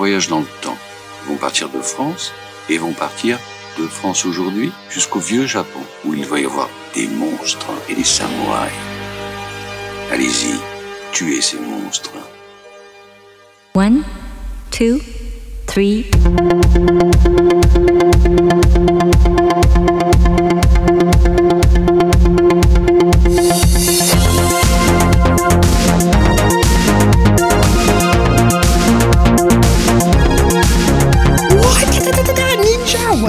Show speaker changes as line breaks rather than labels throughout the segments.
voyage dans le temps. Ils vont partir de France et vont partir de France aujourd'hui jusqu'au vieux Japon, où il va y avoir des monstres et des samouraïs. Allez-y, tuez ces monstres.
One, two, three.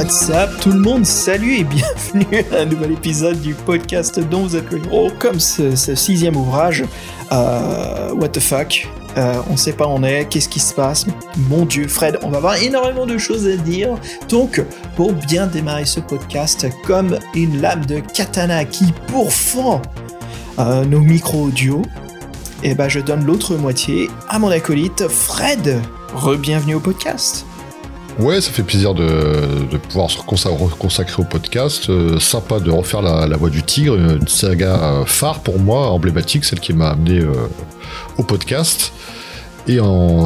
What's up tout le monde, salut et bienvenue à un nouvel épisode du podcast dont vous êtes le héros. Comme ce, sixième ouvrage, euh, what the fuck, euh, on sait pas où on est, qu'est-ce qui se passe, mon dieu Fred, on va avoir énormément de choses à dire. Donc pour bien démarrer ce podcast comme une lame de katana qui pourfend euh, nos micros audio, et ben je donne l'autre moitié à mon acolyte Fred. Re-bienvenue au podcast.
Ouais, ça fait plaisir de, pouvoir se consa- consacrer au podcast. Euh, sympa de refaire la, voix du tigre, une saga euh, phare pour moi, emblématique, celle qui m'a amené euh, au podcast. Et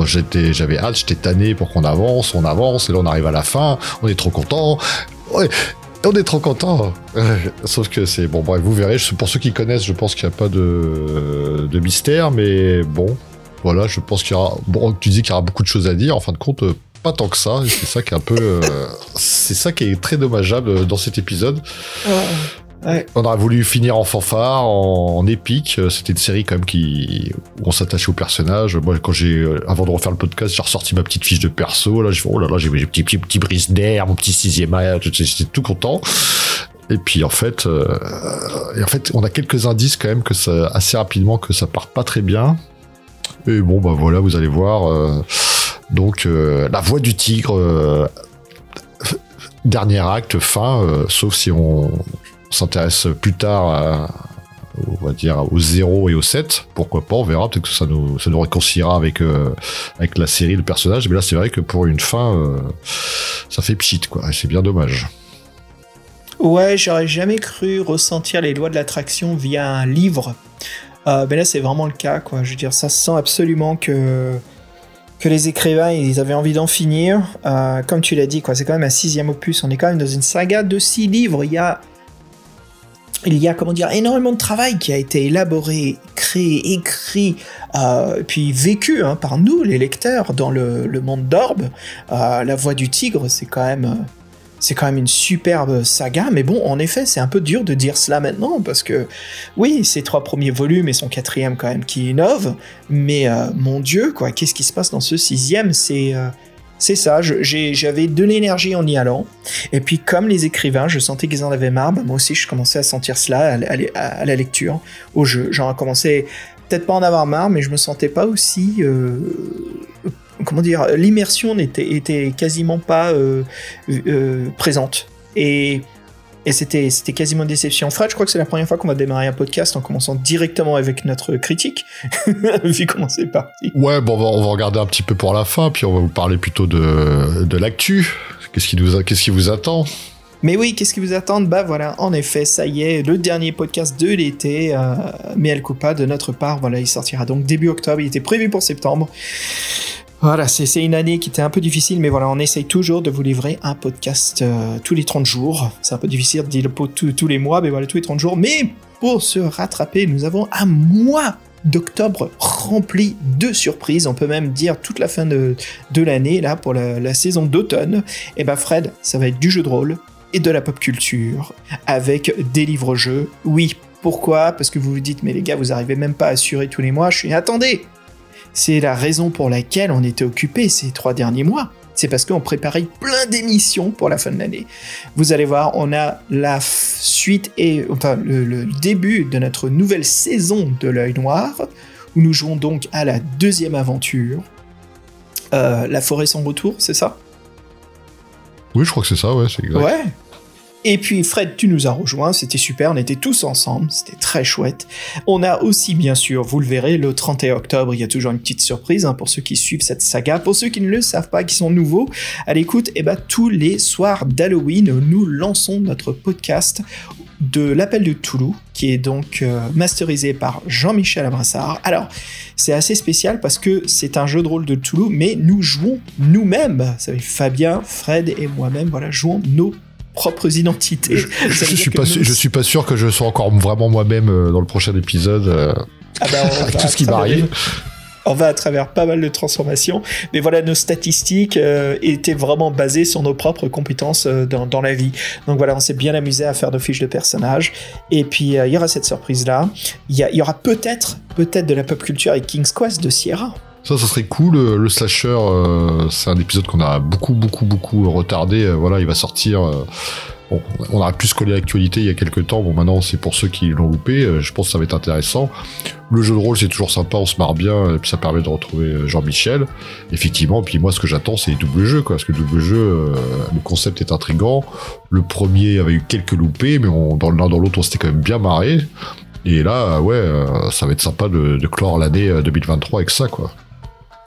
j'avais hâte, j'étais tanné pour qu'on avance, on avance, et là on arrive à la fin, on est trop content. Ouais, on est trop content. Sauf que c'est bon, bref, vous verrez. Pour ceux qui connaissent, je pense qu'il n'y a pas de, de mystère, mais bon, voilà, je pense qu'il y aura. Bon, tu dis qu'il y aura beaucoup de choses à dire. En fin de compte, pas tant que ça. C'est ça qui est un peu. euh, c'est ça qui est très dommageable dans cet épisode.
Ouais.
On aurait voulu finir en fanfare, en, en épique. C'était une série quand même qui où on s'attachait au personnage. Moi, quand j'ai euh, avant de refaire le podcast, j'ai ressorti ma petite fiche de perso. Là, je oh là là, j'ai mes petits petits petits brise d'air, mon petit sixième âge. J'étais tout content. Et puis en fait, euh, et en fait, on a quelques indices quand même que ça assez rapidement que ça part pas très bien. Et bon, bah voilà, vous allez voir. euh, donc euh, la voix du tigre, euh, dernier acte, fin. euh, sauf si on s'intéresse plus tard on va dire au 0 et au 7, pourquoi pas, on verra, peut-être que ça nous, ça nous réconciliera avec, avec la série, le personnage, mais là c'est vrai que pour une fin, ça fait pchit, quoi, c'est bien dommage.
Ouais, j'aurais jamais cru ressentir les lois de l'attraction via un livre. Euh, mais là, c'est vraiment le cas, quoi. Je veux dire, ça se sent absolument que que les écrivains, ils avaient envie d'en finir. Euh, comme tu l'as dit, quoi, c'est quand même un sixième opus. On est quand même dans une saga de six livres. Il y a il y a, comment dire, énormément de travail qui a été élaboré, créé, écrit, euh, puis vécu hein, par nous, les lecteurs, dans le, monde d'Orbe. Euh, la voix du tigre, c'est quand même... c'est quand même une superbe saga, mais bon, en effet, c'est un peu dur de dire cela maintenant, parce que, oui, ces trois premiers volumes et son quatrième quand même qui innove, mais euh, mon dieu, quoi, qu'est-ce qui se passe dans ce sixième? C'est euh, ça, j'avais de l'énergie en y allant, et puis comme les écrivains, je sentais qu'ils en avaient marre, bah, moi aussi je commençais à sentir cela à, la- lecture, au jeu, genre commençais peut-être pas en avoir marre, mais je me sentais pas aussi... euh, comment dire, l'immersion n'était était quasiment pas euh, euh, présente. Et, et c'était c'était quasiment une déception. Fred, je crois que c'est la première fois qu'on va démarrer un podcast en commençant directement avec notre critique, vu comment c'est parti.
Ouais, bon, on va, on va regarder un petit peu pour la fin, puis on va vous parler plutôt de, de l'actu. Qu'est-ce qui, nous a- qu'est-ce qui vous attend?
Mais oui, qu'est-ce qui vous attend? Bah voilà, en effet, ça y est, le dernier podcast de l'été, euh, mais elle coupa de notre part. Voilà, il sortira donc début octobre. Il était prévu pour septembre. Voilà, c'est une année qui était un peu difficile, mais voilà, on essaye toujours de vous livrer un podcast euh, tous les 30 jours. C'est un peu difficile de dire pot tous les mois, mais voilà, tous les 30 jours. Mais pour se rattraper, nous avons un mois d'octobre rempli de surprises. On peut même dire toute la fin de, l'année, là, pour la, la saison d'automne. Et ben Fred, ça va être du jeu de rôle et de la pop culture avec des livres-jeux. Oui, pourquoi? Parce que vous vous dites, mais les gars, vous arrivez même pas à assurer tous les mois. Je suis, attendez C'est la raison pour laquelle on était occupé ces trois derniers mois. C'est parce qu'on préparait plein d'émissions pour la fin de l'année. Vous allez voir, on a la suite et enfin le, le début de notre nouvelle saison de l'œil noir, où nous jouons donc à la deuxième aventure. Euh, la forêt sans retour, c'est ça?
Oui, je crois que c'est ça, ouais, c'est exact.
Ouais. Et puis Fred, tu nous as rejoint, c'était super, on était tous ensemble, c'était très chouette. On a aussi, bien sûr, vous le verrez, le 31 octobre, il y a toujours une petite surprise hein, pour ceux qui suivent cette saga. Pour ceux qui ne le savent pas, qui sont nouveaux à l'écoute, eh ben, tous les soirs d'Halloween, nous lançons notre podcast de l'appel de Toulouse, qui est donc euh, masterisé par Jean-Michel Abrassard. Alors, c'est assez spécial parce que c'est un jeu de rôle de Toulouse, mais nous jouons nous-mêmes. Ça Fabien, Fred et moi-même, voilà, jouons nos propres identités.
Je, je suis pas sûr, je suis pas sûr que je sois encore vraiment moi-même euh, dans le prochain épisode. Euh, ah bah, avec tout ce qui m'arrive
on va à travers pas mal de transformations, mais voilà, nos statistiques euh, étaient vraiment basées sur nos propres compétences euh, dans, la vie. Donc voilà, on s'est bien amusé à faire nos fiches de personnages. Et puis il y aura cette surprise là. Il y, aura peut-être, peut-être de la pop culture avec King's Quest de Sierra.
Ça, ça serait cool. Le slasher, c'est un épisode qu'on a beaucoup, beaucoup, beaucoup retardé. voilà, il va sortir on aurait pu se coller l'actualité il y a quelques temps. Bon, maintenant, c'est pour ceux qui l'ont loupé. Euh, je pense que ça va être intéressant. Le jeu de rôle, c'est toujours sympa, on se marre bien, et puis ça permet de retrouver euh, Jean-Michel. Effectivement, puis moi, ce que j'attends, c'est les doubles jeux, quoi. Parce que le double jeu, euh, le concept est intrigant. Le premier avait eu quelques loupés, mais dans l'un dans l'autre, on s'était quand même bien marré. Et là, ouais, ça va être sympa de, de clore l'année 2023 avec ça, quoi.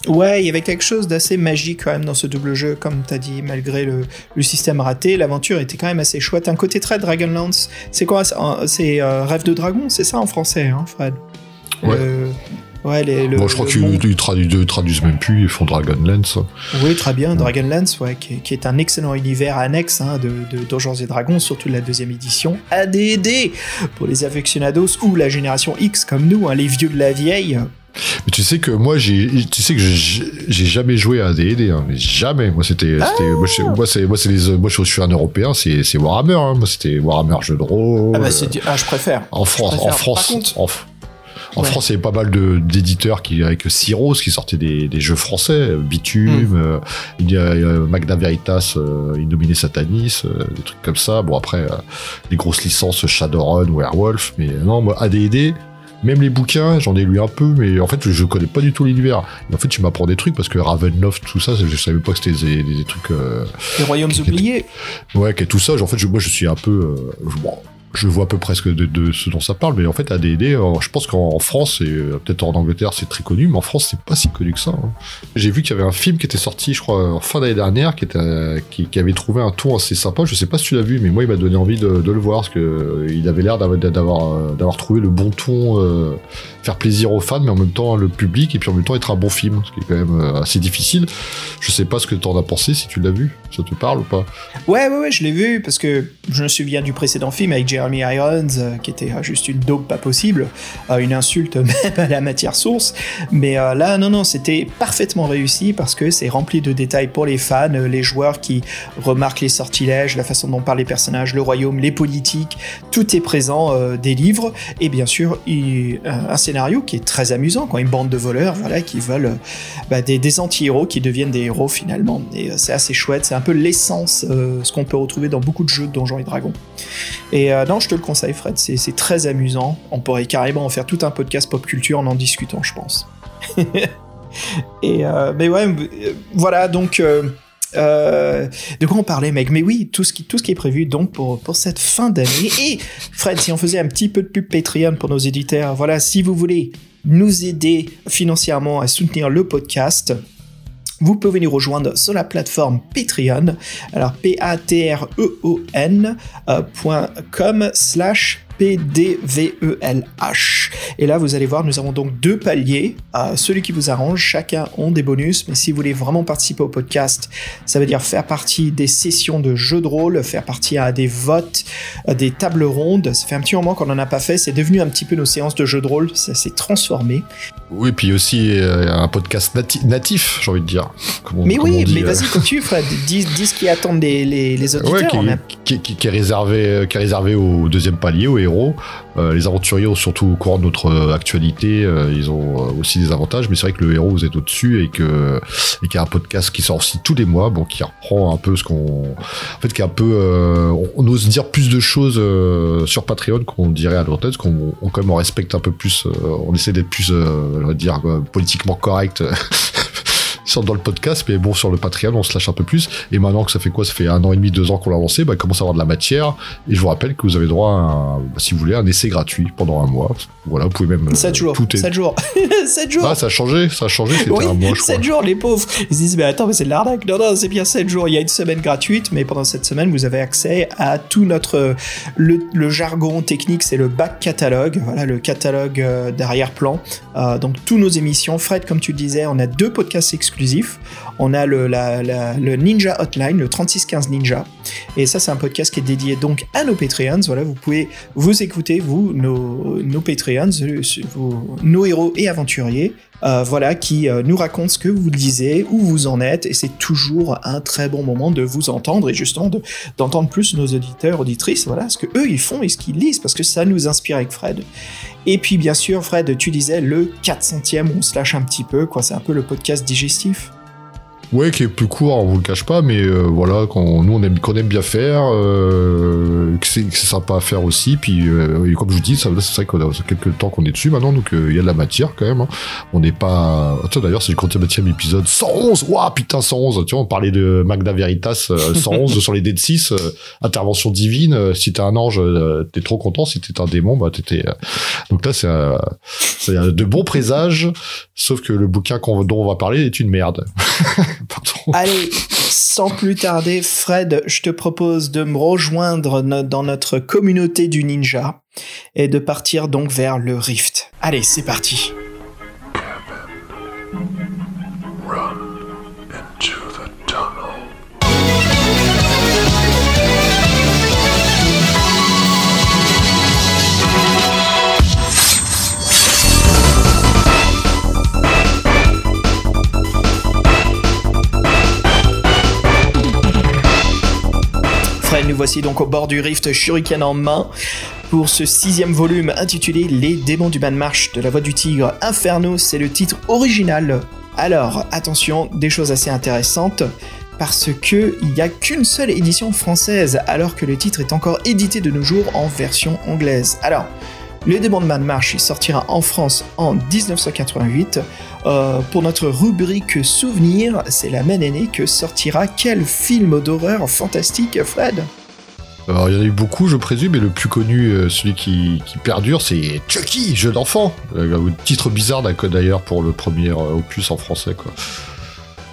Ouais, il y avait quelque chose d'assez magique quand même dans ce double jeu, comme t'as dit, malgré le, système raté, l'aventure était quand même assez chouette. Un côté très Dragonlance. C'est quoi C'est euh, Rêve de Dragon, c'est ça en français, hein, Fred?
Ouais. ouais les, je crois qu'ils traduisent, traduisent, même plus, ils font Dragonlance.
Oui, très bien, Dragonlance, ouais, qui, est un excellent univers annexe hein, de, de Donjons et Dragons, surtout la deuxième édition. ADD pour les aficionados ou la génération X comme nous, hein, les vieux de la vieille.
Mais tu sais que moi, j'ai, tu sais que j'ai jamais joué à D&D, hein, jamais. Moi, c'était, ah moi, c'est, moi, c'est les, moi, je suis un Européen, c'est, c'est Warhammer. Hein. Moi, c'était Warhammer jeu de rôle.
Ah bah, ah, je préfère.
En France, en France, en, France, il y avait pas mal de, d'éditeurs qui, avec Cyros, qui sortaient des, des jeux français, Bitume, hmm. euh, il y a Magna Veritas, euh, Innominé Satanis, euh, des trucs comme ça. Bon, après, les grosses licences Shadowrun, Werewolf, mais non, moi, AD&D, même les bouquins, j'en ai lu un peu, mais en fait, je connais pas du tout l'univers. En fait, tu m'apprends des trucs parce que Ravenloft, tout ça, je savais pas que c'était des, trucs. Euh,
les royaumes oubliés.
Ouais, que tout ça. En fait, je, moi, je suis un peu. Euh, je vois à peu près de, ce dont ça parle, mais en fait, AD&D, euh, je pense qu'en France, et euh, peut-être en Angleterre, c'est très connu, mais en France, c'est pas si connu que ça. Hein. J'ai vu qu'il y avait un film qui était sorti, je crois, fin d'année dernière, qui, était, qui, avait trouvé un ton assez sympa. Je sais pas si tu l'as vu, mais moi, il m'a donné envie de, le voir, parce que euh, il avait l'air d'avoir, trouvé le bon ton, faire plaisir aux fans, mais en même temps le public, et puis en même temps être un bon film, ce qui est quand même assez difficile. Je sais pas ce que tu en as pensé, si tu l'as vu. Ça te parle ou pas
Ouais, ouais, ouais, je l'ai vu, parce que je me souviens du précédent film avec Jeremy Irons, euh, qui était euh, juste une dope pas possible, euh, une insulte même à la matière source. Mais là, non, non, c'était parfaitement réussi parce que c'est rempli de détails pour les fans, les joueurs qui remarquent les sortilèges, la façon dont parlent les personnages, le royaume, les politiques, tout est présent des livres. Et bien sûr, un scénario qui est très amusant, quand une bande de voleurs, voilà, qui veulent bah, des, des anti-héros qui deviennent des héros finalement. Et c'est assez chouette, c'est un peu l'essence, ce qu'on peut retrouver dans beaucoup de jeux de Donjons et Dragons. Et non, je te le conseil, Fred. C'est très amusant. On pourrait carrément en faire tout un podcast pop culture en en discutant, je pense. Et euh, mais ouais, euh, voilà. Donc, euh, de quoi on parlait, mec? Mais oui, tout ce qui, tout ce qui est prévu donc pour, pour cette fin d'année. Et Fred, si on faisait un petit peu de pub Patreon pour nos éditeurs, voilà, si vous voulez nous aider financièrement à soutenir le podcast, vous pouvez nous rejoindre sur la plateforme Patreon. Alors p-a-t-r-e-o-n.com euh, slash P-D-V-E-L-H. Et là, vous allez voir, nous avons donc deux paliers. Euh, celui qui vous arrange, chacun ont des bonus. Mais si vous voulez vraiment participer au podcast, ça veut dire faire partie des sessions de jeux de rôle, faire partie à des votes, des tables rondes. Ça fait un petit moment qu'on n'en a pas fait. C'est devenu un petit peu nos séances de jeux de rôle. Ça s'est transformé.
Oui, puis aussi euh, un podcast natif, j'ai envie de dire.
mais oui, mais vas-y, euh. continue, Fred. Dis, dis ce qui attendent les, les, auditeurs.
qui, qui, est réservé, qui est réservé au deuxième palier, au Euh, les aventuriers, surtout au cours de notre euh, actualité, euh, ils ont aussi des avantages, mais c'est vrai que le héros, vous êtes au-dessus et que qu'il y a un podcast qui sort aussi tous les mois, bon, qui reprend un peu ce qu'on, en fait, qui est un peu, on ose dire plus de choses sur Patreon qu'on dirait à l'antenne, parce qu'on on, quand même respecte un peu plus, on essaie d'être plus, on va dire, politiquement correct sur, dans le podcast, mais bon, sur le Patreon, on se lâche un peu plus. Et maintenant que ça fait quoi? Ça fait un an et demi, deux ans qu'on l'a lancé, bah, il commence à avoir de la matière. Et je vous rappelle que vous avez droit à, un- bah, si vous voulez, un essai gratuit pendant un mois. Voilà, vous pouvez même.
7
euh,
jours.
Tout est...
7 jours. 7 jours.
Ah, ça a changé, ça a changé, c'était
oui,
un mois, je crois.
7 jours, les pauvres. Ils se disent, mais attends, mais c'est de l'arnaque. Non, non, c'est bien 7 jours. Il y a une semaine gratuite, mais pendant cette semaine, vous avez accès à tout notre. Le, le jargon technique, c'est le back catalogue. Voilà, le catalogue euh, d'arrière-plan. Euh, donc, tous nos émissions. Fred, comme tu le disais, on a deux podcasts On a le, le Ninja Hotline, le 3615 Ninja. Et ça, c'est un podcast qui est dédié donc à nos Patreons. Voilà, vous pouvez vous écouter, vous, nos, nos Patreons, euh, nos héros et aventuriers. Euh, voilà, qui euh, nous racontent ce que vous lisez, où vous en êtes, et c'est toujours un très bon moment de vous entendre et justement de- d'entendre plus nos auditeurs, auditrices, voilà, ce que eux ils font et ce qu'ils lisent, parce que ça nous inspire avec Fred. Et puis bien sûr, Fred, tu disais le 400e, on se lâche un petit peu, quoi, c'est un peu le podcast digestif.
Ouais, qui est plus court, on vous le cache pas, mais euh, voilà, quand nous on aime, qu'on aime bien faire, euh, que c'est sympa à faire aussi. Puis, euh, et comme je vous dis, ça, c'est vrai qu'on a quelques temps qu'on est dessus maintenant, donc euh, il y a de la matière quand même. hein. On n'est pas. Attends, d'ailleurs, c'est le 40e épisode 111. Waouh, putain, 111. Tu vois, on parlait de Magda Veritas, euh, 111 sur les Dead 6, euh, intervention divine. euh, si t'es un ange, euh, t'es trop content. Si t'es un démon, bah t'étais. euh, Donc là, c'est euh, c'est de bons présages, sauf que le bouquin qu'on- dont on va parler est une merde.
Allez, sans plus tarder, Fred, je te propose de me rejoindre dans notre communauté du ninja et de partir donc vers le Rift. Allez, c'est parti. Voici donc au bord du Rift, Shuriken en main, pour ce sixième volume intitulé Les démons du bas de marche de la voix du tigre Inferno, c'est le titre original. Alors, attention, des choses assez intéressantes, parce que il n'y a qu'une seule édition française, alors que le titre est encore édité de nos jours en version anglaise. Alors, les démons de bas de marche, sortira en France en 1988. Euh, pour notre rubrique souvenir, c'est la même année que sortira quel film d'horreur fantastique, Fred?
Alors, il y en a eu beaucoup, je présume, mais le plus connu, euh, celui qui, perdure, c'est Chucky, jeu d'enfant. Euh, titre bizarre d'ailleurs pour le premier euh, opus en français, quoi.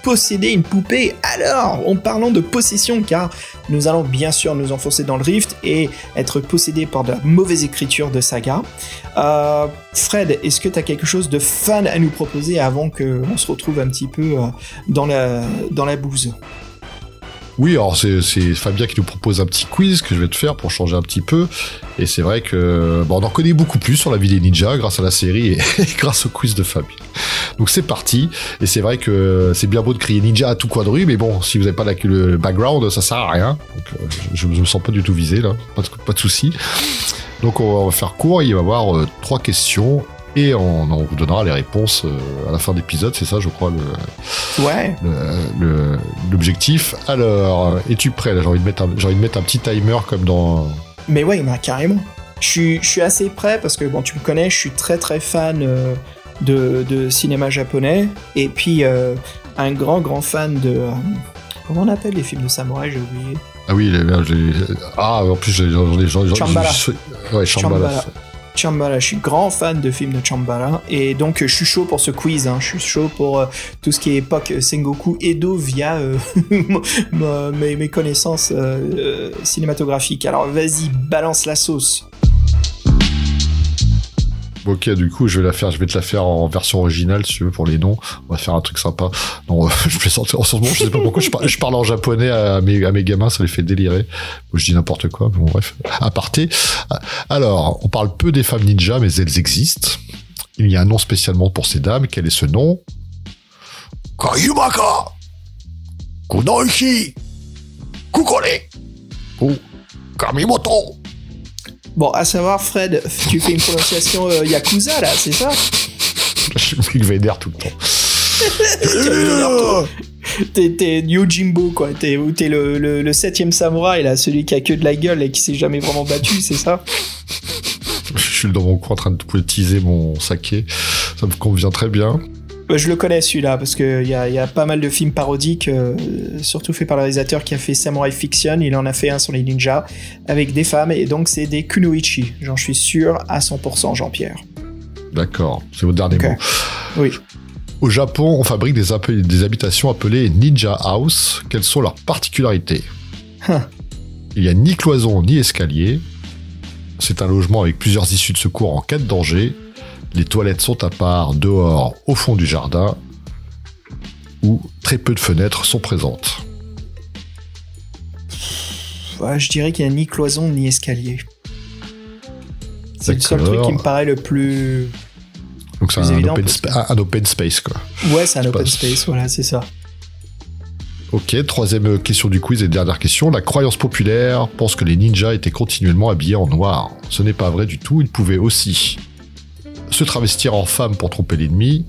Posséder une poupée Alors, en parlant de possession, car nous allons bien sûr nous enfoncer dans le rift et être possédés par de la mauvaise écriture de saga. Fred, est-ce que tu as quelque chose de fun à nous proposer avant qu'on se retrouve un petit peu dans, la, dans la bouse?
Oui, alors c'est Fabien qui nous propose un petit quiz que je vais te faire pour changer un petit peu. Et c'est vrai que bon, on en connaît beaucoup plus sur la vie des ninjas grâce à la série et, grâce au quiz de Fabien. Donc c'est parti. Et c'est vrai que c'est bien beau de crier ninja à tout coin de rue, mais bon, si vous n'avez pas le background, ça sert à rien. Euh, je, je me sens pas du tout visé là, pas de, pas de souci. Donc on va faire court. Il va y avoir euh, trois questions. Et on, on vous donnera les réponses euh, à la fin d'épisode, c'est ça, je crois, le,
Ouais.
le- le- l'objectif. Alors, es-tu prêt J'ai envie de mettre un, envie de mettre un petit timer comme dans.
Mais ouais, bah, carrément. Je suis, je suis assez prêt parce que, bon, tu me connais, je suis très très fan euh, de, de cinéma japonais. Et puis, euh, un grand grand fan de. euh, comment on appelle les films de samouraï J'ai oublié.
Ah oui, les- ah en plus j'ai j'en ai
Chambala.
Ouais, Chambala.
Chambala. Chambala, je suis grand fan de films de Chambala et donc je suis chaud pour ce quiz, hein. je suis chaud pour euh, tout ce qui est époque euh, Sengoku Edo via euh, mes, connaissances cinématographiques. Alors vas-y, balance la sauce.
Ok, du coup, je vais la faire, je vais te la faire en version originale, si tu veux, pour les noms. On va faire un truc sympa. Non, je plaisante. En ce moment, je sais pas pourquoi je parle, en japonais à mes, gamins, ça les fait délirer. Moi, je dis n'importe quoi. Bon, bref. Aparté. Alors, on parle peu des femmes ninjas, mais elles existent. Il y a un nom spécialement pour ces dames. Quel est ce nom? Kayumaka Kunoichi Kukore ou Kamimoto
Bon, à savoir, Fred, tu fais une prononciation euh, Yakuza là, c'est ça?
Je suis le mec vénère tout le temps.
T'es t'es Yojimbo quoi, t'es le, le, le septième samouraï là, celui qui a que de la gueule et qui s'est jamais vraiment battu, c'est ça?
Je suis dans mon coin en train de teaser mon saké. Ça me convient très bien.
Bah, je le connais celui-là parce qu'il y a, y a pas mal de films parodiques, euh, surtout fait par le réalisateur qui a fait Samurai Fiction. Il en a fait un sur les ninjas avec des femmes et donc c'est des kunoichi. J'en suis sûr à 100%, Jean-Pierre.
D'accord, c'est votre dernier mot.
Oui.
Au Japon, on fabrique des, habitations appelées Ninja House. Quelles sont leurs particularités?
Huh.
Il n'y a ni cloison ni escalier. C'est un logement avec plusieurs issues de secours en cas de danger. Les toilettes sont à part, dehors, au fond du jardin, où très peu de fenêtres sont présentes.
Ouais, je dirais qu'il n'y a ni cloison ni escalier. C'est le seul truc qui me paraît le plus.
Donc c'est un, open
que-
un- space, quoi.
Ouais, c'est un open space, voilà, c'est ça.
Ok, troisième question du quiz et dernière question. La croyance populaire pense que les ninjas étaient continuellement habillés en noir. Ce n'est pas vrai du tout, ils pouvaient aussi se travestir en femme pour tromper l'ennemi,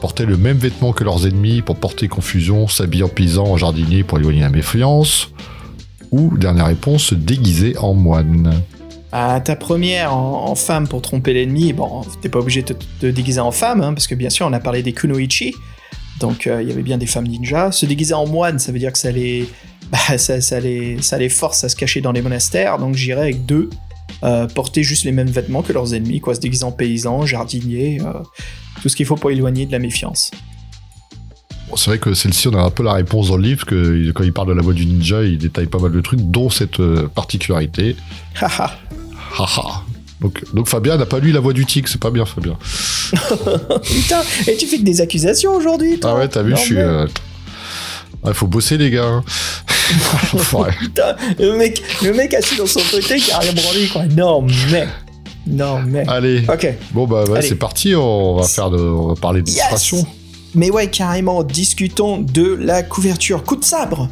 porter le même vêtement que leurs ennemis pour porter confusion, s'habiller en paysan, en jardinier pour éloigner la méfiance, ou, dernière réponse, se déguiser en moine.
À ta première en, femme pour tromper l'ennemi, bon, t'es pas obligé de te déguiser en femme, hein, parce que bien sûr, on a parlé des kunoichi, donc euh, il y avait bien des femmes ninjas. Se déguiser en moine, ça veut dire que ça les, bah, ça, les, ça les force à se cacher dans les monastères, donc j'irais avec deux. Euh, porter juste les mêmes vêtements que leurs ennemis, quoi, se déguiser en paysan, jardinier, euh, tout ce qu'il faut pour éloigner de la méfiance.
Bon, c'est vrai que celle-ci, on a un peu la réponse dans le livre, que quand il parle de la voix du ninja, il détaille pas mal de trucs, dont cette euh, particularité.
Haha.
Haha. Donc, donc Fabien n'a pas lu la voix du tigre, c'est pas bien Fabien.
Putain, et tu fais que des accusations aujourd'hui, toi
Ah ouais, t'as vu, je suis. Ouais, faut bosser les gars. hein.
Putain, le mec, le mec assis dans son fauteuil qui a rien branlé, quoi. Non, mais. Non, mais.
Allez,
Ok.
bon bah c'est parti, on va faire de, on va parler
Yes
d'illustration.
Mais ouais, carrément, discutons de la couverture. Coup de sabre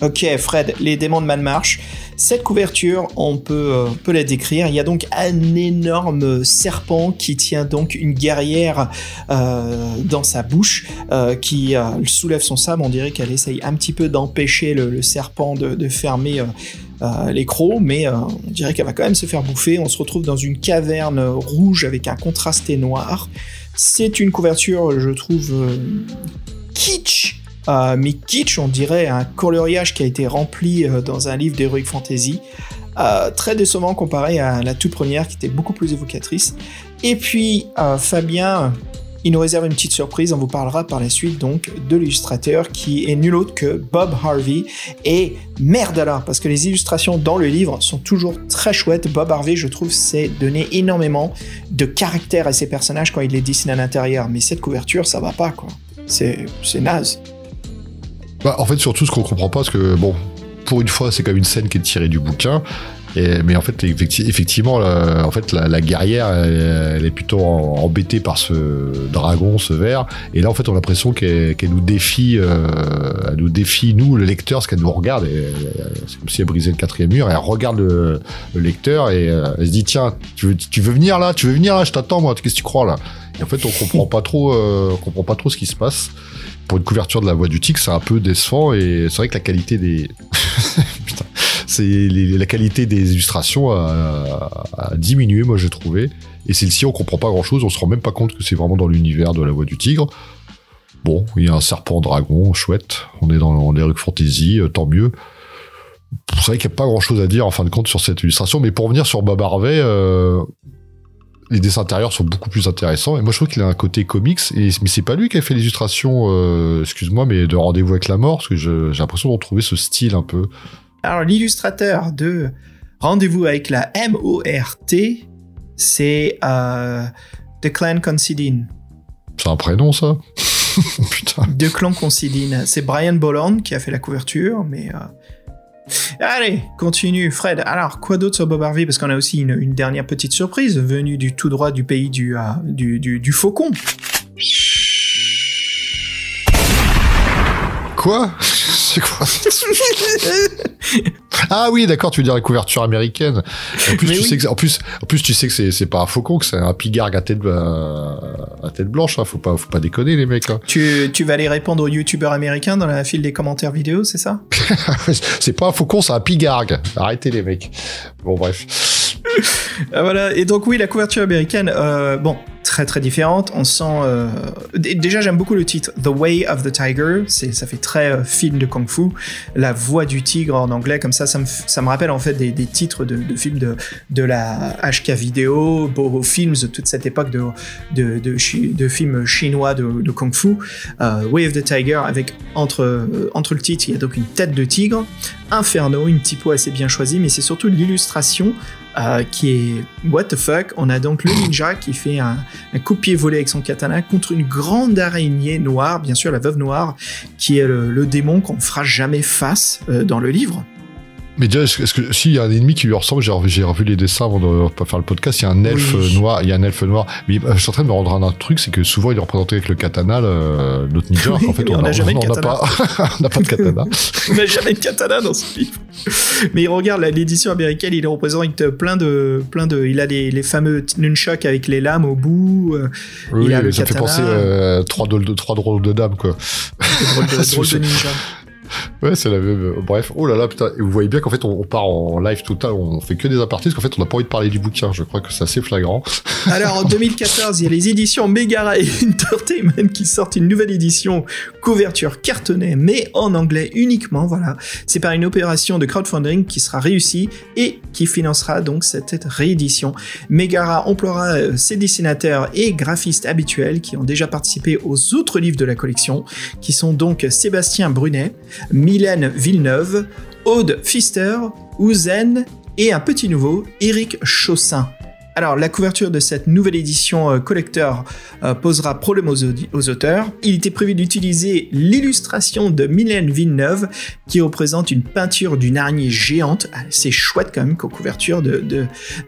Ok, Fred, les démons de Malmarche. Cette couverture, on peut, euh, la décrire. Il y a donc un énorme serpent qui tient donc une guerrière euh, dans sa bouche, euh, qui euh, soulève son sabre. On dirait qu'elle essaye un petit peu d'empêcher le, serpent de, fermer euh, euh, les crocs, mais euh, on dirait qu'elle va quand même se faire bouffer. On se retrouve dans une caverne rouge avec un contrasté noir. C'est une couverture, je trouve, euh, kitsch. Euh, mais kitsch, on dirait un coloriage qui a été rempli euh, dans un livre d'Heroic Fantasy. Euh, très décevant comparé à la toute première qui était beaucoup plus évocatrice. Et puis, euh, Fabien, il nous réserve une petite surprise. On vous parlera par la suite donc de l'illustrateur qui est nul autre que Bob Harvey. Et merde alors, parce que les illustrations dans le livre sont toujours très chouettes. Bob Harvey, je trouve, c'est donner énormément de caractère à ses personnages quand il les dessine à l'intérieur. Mais cette couverture, ça va pas, quoi. C'est naze.
Bah, en fait, surtout ce qu'on comprend pas, parce que bon, pour une fois, c'est comme une scène qui est tirée du bouquin. Mais en fait, effecti- effectivement, la, en fait, la, la guerrière, elle, est plutôt embêtée par ce dragon, ce ver. Et là, en fait, on a l'impression qu'elle nous défie, euh, elle nous défie nous, le lecteur, parce qu'elle nous regarde. euh, C'est comme si elle brisait le quatrième mur. Elle regarde le, le lecteur et euh, elle se dit tiens, tu veux, tu veux venir là, tu veux venir là, je t'attends moi. Qu'est-ce que tu crois là? Et en fait, on comprend pas trop, euh, on comprend pas trop ce qui se passe pour une couverture de la voix du tigre, c'est un peu décevant et c'est vrai que la qualité des les- la qualité des illustrations a, diminué, moi j'ai trouvé. Et celle-ci, on comprend pas grand-chose, on se rend même pas compte que c'est vraiment dans l'univers de la voix du tigre. Bon, il y a un serpent dragon, chouette. On est dans en Heroic Fantasy, euh, tant mieux. C'est vrai qu'il n'y a pas grand-chose à dire en fin de compte sur cette illustration, mais pour revenir sur Bob Harvey, euh, les dessins intérieurs sont beaucoup plus intéressants. Et moi, je trouve qu'il a un côté comics. Et, mais c'est pas lui qui a fait l'illustration, euh, excuse-moi, mais de Rendez-vous avec la mort, parce que j'ai l'impression de retrouver ce style un peu.
Alors, l'illustrateur de Rendez-vous avec la M-O-R-T, c'est euh, The Clan Considine.
C'est un prénom, ça Putain.
De Clan Considine. C'est Brian Bolland qui a fait la couverture, mais. euh, Allez, continue, Fred. Alors, quoi d'autre sur Bob Harvey? Parce qu'on a aussi une, dernière petite surprise venue du tout droit du pays du, euh, faucon.
Quoi? C'est quoi Ah oui, d'accord, tu veux dire la couverture américaine. En plus,
Mais
tu
oui.
sais que, c'est- en plus, en plus, tu sais que c'est, c'est pas un faucon, que c'est un pigargue à tête, euh, à tête blanche. Hein. Faut pas, faut pas déconner, les mecs. Hein.
Tu, tu vas aller répondre aux youtubeurs américains dans la file des commentaires vidéo, c'est ça?
C'est pas un faucon, c'est un pigargue. Arrêtez, les mecs. Bon, bref.
Ah, voilà, et donc oui, la couverture américaine, euh, bon, très très différente. On sent euh, déjà j'aime beaucoup le titre The Way of the Tiger. C'est ça fait très euh, film de kung-fu. La voix du tigre en anglais comme ça, ça me, ça me rappelle en fait des, des titres de, de films de, de la HK vidéo, Boho Films, toute cette époque de de, de, films chinois de, de kung-fu. Way of the Tiger avec entre entre le titre il y a donc une tête de tigre, Inferno, une typo assez bien choisie, mais c'est surtout l'illustration euh, qui est what the fuck. On a donc le ninja qui fait un, un pied volé avec son katana contre une grande araignée noire, bien sûr la veuve noire, qui est le, le démon qu'on ne fera jamais face euh, dans le livre.
Mais déjà, est-ce que, s'il y a un ennemi qui lui ressemble, j'ai revu, les dessins avant de faire le podcast, il y a un elfe
Oui.
noir, il y a un elfe noir. Mais euh, je suis en train de me rendre un truc, c'est que souvent il est représenté avec le katana, notre ninja, qu'en fait
on n'a jamais de
on
katana.
pas, on n'a pas de katana.
On n'a jamais de katana dans ce livre. Mais regarde, là, l'édition américaine, il représente plein de, plein de, il a les, les fameux nunchucks avec les lames au bout. euh,
Oui,
Il a le
ça fait penser euh, trois, drôles de, trois drôles de dames, quoi.
drôle de, drôle de ninja.
Ouais, c'est la même. euh, Bref, oh là là, putain. Vous voyez bien qu'en fait, on, on part en live total, on fait que des apartés, parce qu'en fait, on n'a pas envie de parler du bouquin. Je crois que c'est assez flagrant.
Alors en 2014, il y a les éditions Megara et Entertainment qui sortent une nouvelle édition couverture cartonnée, mais en anglais uniquement. Voilà, c'est par une opération de crowdfunding qui sera réussie et qui financera donc cette réédition. Megara emploiera euh, ses dessinateurs et graphistes habituels qui ont déjà participé aux autres livres de la collection, qui sont donc Sébastien Brunet, Mylène Villeneuve, Aude Pfister, Ouzen et un petit nouveau, Eric Chaussin. Alors, la couverture de cette nouvelle édition euh, collector euh, posera problème aux, auteurs. Il était prévu d'utiliser l'illustration de Mylène Villeneuve, qui représente une peinture d'une araignée géante. Ah, C'est chouette quand même qu'aux couverture de,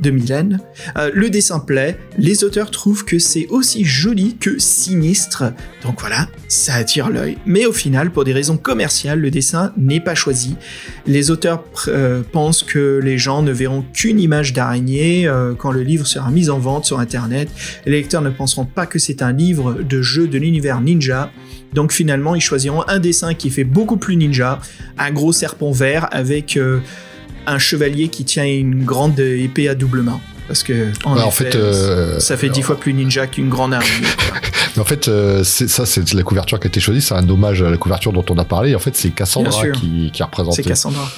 de, Mylène. Euh, le dessin plaît. Les auteurs trouvent que c'est aussi joli que sinistre. Donc voilà, ça attire l'œil. Mais au final, pour des raisons commerciales, le dessin n'est pas choisi. Les auteurs pensent que les gens ne verront qu'une image d'araignée quand le livre sera mis en vente sur Internet. Les lecteurs ne penseront pas que c'est un livre de jeu de l'univers ninja. Donc finalement, ils choisiront un dessin qui fait beaucoup plus ninja, un gros serpent vert avec euh, un chevalier qui tient une grande épée à double main. Parce que en, effet,
fait, euh,
ça fait dix fois plus ninja qu'une grande.
Mais en fait, euh, c'est ça, c'est la couverture qui a été choisie. C'est un hommage à la couverture dont on a parlé. En fait, c'est Cassandra qui, qui.
C'est Cassandra.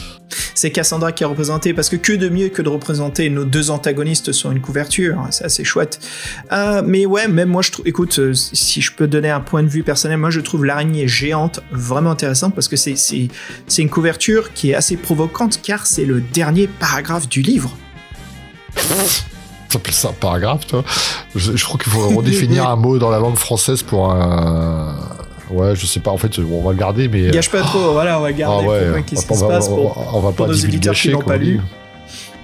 C'est Cassandra qui a représenté, parce que que de mieux que de représenter nos deux antagonistes sur une couverture, hein, c'est assez chouette. Euh, mais ouais, même moi je trouve, écoute, euh, si je peux donner un point de vue personnel, moi je trouve l'araignée géante vraiment intéressante parce que c'est c'est c'est une couverture qui est assez provocante car c'est le dernier paragraphe du livre.
T'appelles ça un paragraphe, toi? Je, je crois qu'il faut redéfinir un mot dans la langue française pour un. Ouais, je sais pas. En fait, on va le garder, mais.
Gâche pas trop, voilà, on va
Ah
garder
ouais,
pour qu'est-ce qui
on
se
va-
passe pour,
on va
pour
pas
nos éditeurs qui n'ont pas lu.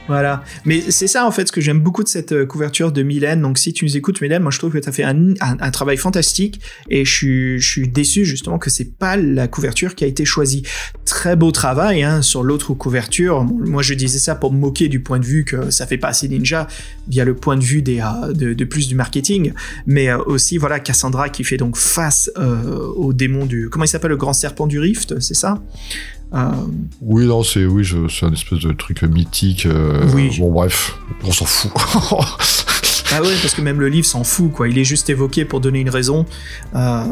Voilà. Mais c'est ça, en fait, ce que j'aime beaucoup de cette euh, couverture de Mylène. Donc, si tu nous écoutes, Mylène, moi, je trouve que tu as fait un, un- un travail fantastique et je suis, je suis déçu, justement, que c'est pas la couverture qui a été choisie. Très beau travail, hein, sur l'autre couverture. Moi, je disais ça pour me moquer du point de vue que ça fait pas assez ninja via le point de vue des, euh, de, de plus du marketing. Mais euh, aussi, voilà, Cassandra qui fait donc face euh, au démon du, comment il s'appelle, le grand serpent du Rift, c'est ça? Euh,
Oui, non, c'est oui, c'est un espèce de truc mythique. euh,
Oui.
Bon, bref, on s'en fout.
Ah ouais, parce que même le livre s'en fout, quoi. Il est juste évoqué pour donner une raison. Euh,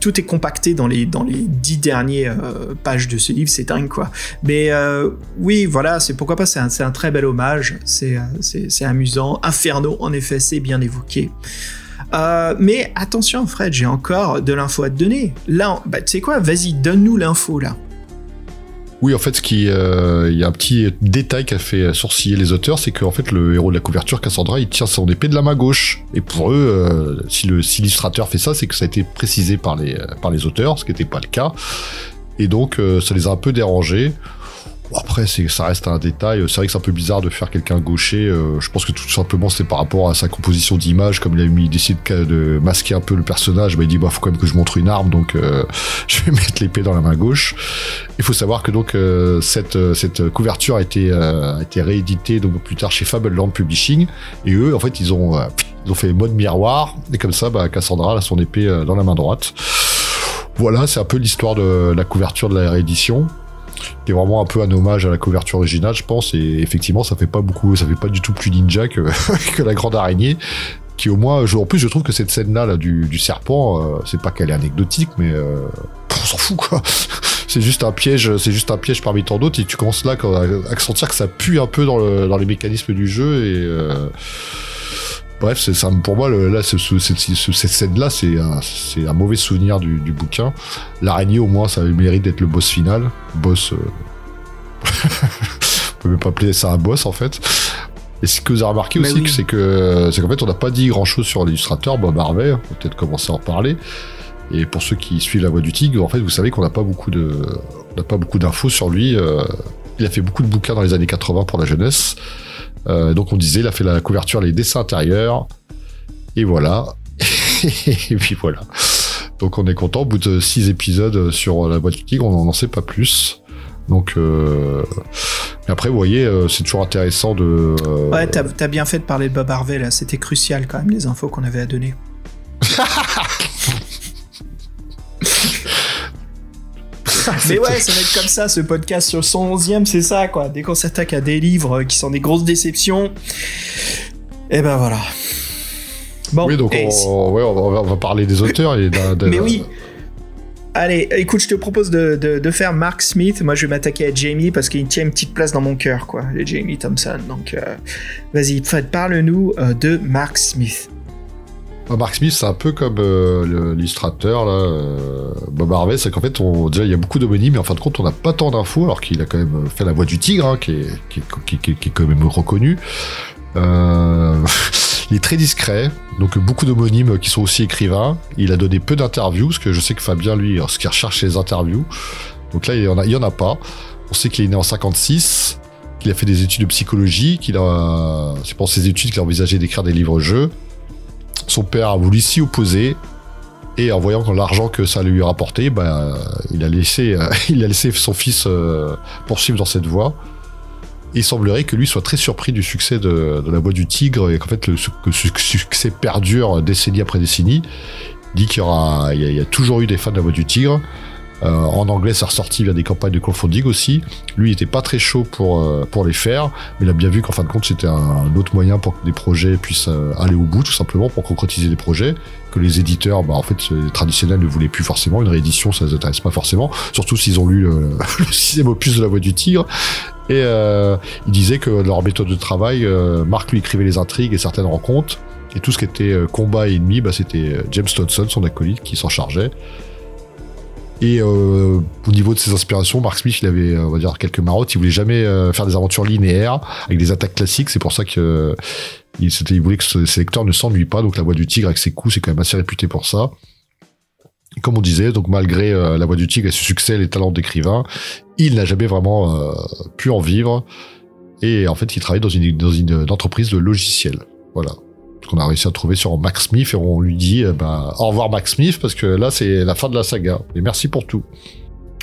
tout est compacté dans les, dans les dix dernières euh, pages de ce livre, c'est dingue, quoi. Mais euh, oui, voilà, c'est pourquoi pas, c'est un, un très bel hommage, c'est amusant. Inferno, en effet, c'est bien évoqué. Mais attention, Fred, j'ai encore de l'info à te donner. Là, bah, tu sais quoi, vas-y, donne-nous l'info, là.
Oui, en fait, qui, euh, il y a un petit détail qui a fait sourciller les auteurs, c'est qu'en fait, le héros de la couverture, Cassandra, il tient son épée de la main gauche. Et pour eux, euh, si l'illustrateur fait ça, c'est que ça a été précisé par les par les auteurs, ce qui n'était pas le cas. Et donc, euh, ça les a un peu dérangés. Après, ça reste un détail. C'est vrai que c'est un peu bizarre de faire quelqu'un gaucher. euh, je pense que tout simplement, c'est par rapport à sa composition d'image, comme il a mis, il décide de, masquer un peu le personnage. Bah, il dit, bah, faut quand même que je montre une arme, donc euh, je vais mettre l'épée dans la main gauche. Il faut savoir que donc euh, cette, euh, cette couverture a été, euh, a été rééditée donc plus tard chez Fableland Publishing et eux en fait ils ont ils ont fait mode miroir et comme ça bah, Cassandra a son épée dans la main droite. Voilà, c'est un peu l'histoire de la couverture de la réédition qui est vraiment un peu un hommage à la couverture originale, je pense. Et effectivement, ça fait pas beaucoup, ça fait pas du tout plus ninja que, la grande araignée. qui au moins, je- en plus, je trouve que cette scène-là là, du, serpent, euh, c'est pas qu'elle est anecdotique, mais euh, on s'en fout quoi. c'est juste un piège, c'est juste un piège parmi tant d'autres, et tu commences là à sentir que ça pue un peu dans, le- dans les mécanismes du jeu et. euh, Bref, ça. Pour moi, le- là, ce- ce- cette, ce- cette scène-là, c'est un, mauvais souvenir du, du bouquin. L'araignée, au moins, ça a le mérite d'être le boss final. Boss. euh, On peut même pas appeler ça un boss, en fait. Et ce que vous avez remarqué
Mais
aussi,
oui.
c'est que c'est qu'en fait, on n'a pas dit grand-chose sur l'illustrateur Bob Harvey. On peut peut-être commencer à en parler. Et pour ceux qui suivent la voie du tigre, en fait, vous savez qu'on n'a pas beaucoup de, on n'a pas beaucoup d'infos sur lui. euh, il a fait beaucoup de bouquins dans les années 80 pour la jeunesse. Euh, donc on disait, il a fait la couverture, les dessins intérieurs. Et voilà. et puis voilà. Donc on est content. Au bout de six épisodes sur la voie du tigre, on n'en sait pas plus. Donc euh... après, vous voyez, euh, c'est toujours intéressant de. euh,
Ouais, t'as as bien fait de parler de Bob Harvey là, c'était crucial quand même les infos qu'on avait à donner. Mais ouais, ça va être comme ça, ce podcast sur son 11e, c'est ça quoi. Dès qu'on s'attaque à des livres qui sont des grosses déceptions, et ben voilà. Bon,
oui, donc
et
on,
si-
ouais, on, va, on va parler des auteurs et d'un.
Mais oui. Allez, écoute, je te propose de, de- de faire Mark Smith. Moi, je vais m'attaquer à Jamie parce qu'il tient une petite place dans mon cœur, quoi. Le Jamie Thompson. Donc, euh, vas-y, parle-nous euh, de Mark Smith.
Mark Smith, c'est un peu comme euh, l'illustrateur, euh, Bob Harvey, c'est qu'en fait, on, déjà, il y a beaucoup d'homonymes, mais en fin de compte, on n'a pas tant d'infos, alors qu'il a quand même fait la voix du tigre, hein, qui, est, qui, est, quand même reconnu. Euh, il est très discret, donc beaucoup d'homonymes qui sont aussi écrivains. Il a donné peu d'interviews, parce que je sais que Fabien, lui, ce qu'il recherche ses interviews. Donc là, il y en a, en a pas. On sait qu'il est né en 56, qu'il a fait des études de psychologie, qu'il a, c'est pour ses études qu'il a envisagé d'écrire des livres-jeux. Son père a voulu s'y opposer. Et en voyant l'argent que ça lui rapportait, bah, il, a laissé, euh, il a laissé son fils euh, poursuivre dans cette voie. Il semblerait que lui soit très surpris du succès de, la voix du tigre et qu'en fait le, succès perdure décennie après décennie. Il dit qu'il y aura, y, a, toujours eu des fans de la voix du tigre. Euh, en anglais, ça ressorti via des campagnes de crowdfunding aussi. Lui, il était pas très chaud pour, euh, pour les faire, mais il a bien vu qu'en fin de compte, c'était un, autre moyen pour que des projets puissent euh, aller au bout, tout simplement, pour concrétiser des projets, que les éditeurs, bah, en fait, euh, traditionnels ne voulaient plus forcément. Une réédition, ça les intéresse pas forcément, surtout s'ils ont lu le, le sixième opus de la voix du tigre. Et euh, il disait que leur méthode de travail, euh, Marc lui écrivait les intrigues et certaines rencontres, et tout ce qui était euh, combat et ennemi, bah, c'était James Dodson, son acolyte, qui s'en chargeait. Et euh, au niveau de ses inspirations, Mark Smith, il avait, on va dire, quelques marottes. Il voulait jamais euh, faire des aventures linéaires avec des attaques classiques. C'est pour ça que euh, il, voulait que ses lecteurs ne s'ennuient pas. Donc la voix du tigre avec ses coups, c'est quand même assez réputé pour ça. Comme on disait, donc malgré euh, la voix du tigre et ce succès, les talents d'écrivain, il n'a jamais vraiment euh, pu en vivre. Et en fait, il travaille dans une, dans une entreprise de logiciels. Voilà qu'on a réussi à trouver sur Max Smith et on lui dit bah, au revoir Max Smith parce que là c'est la fin de la saga et merci pour tout.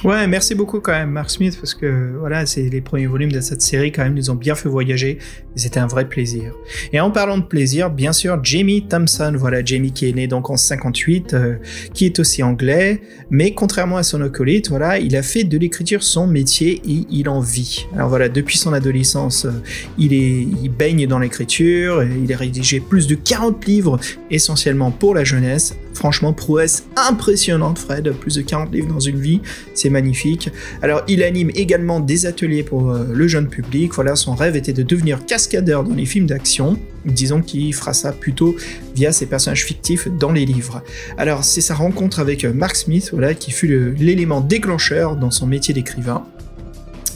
Ouais, merci beaucoup quand même Mark Smith parce que voilà, c'est les premiers volumes de cette série quand même nous ont bien fait voyager c'était un vrai plaisir. Et en parlant de plaisir, bien sûr, Jamie Thompson, voilà Jamie qui est né donc en 58, euh, qui est aussi anglais, mais contrairement à son acolyte, voilà, il a fait de l'écriture son métier et il en vit. Alors voilà, depuis son adolescence, euh, il est il baigne dans l'écriture, il a rédigé plus de 40 livres essentiellement pour la jeunesse. Franchement, prouesse impressionnante Fred, plus de 40 livres dans une vie, c'est magnifique. Alors, il anime également des ateliers pour euh, le jeune public. Voilà, son rêve était de devenir cascadeur dans les films d'action. Disons qu'il fera ça plutôt via ses personnages fictifs dans les livres. Alors, c'est sa rencontre avec euh, Mark Smith, voilà, qui fut l'élément déclencheur dans son métier d'écrivain.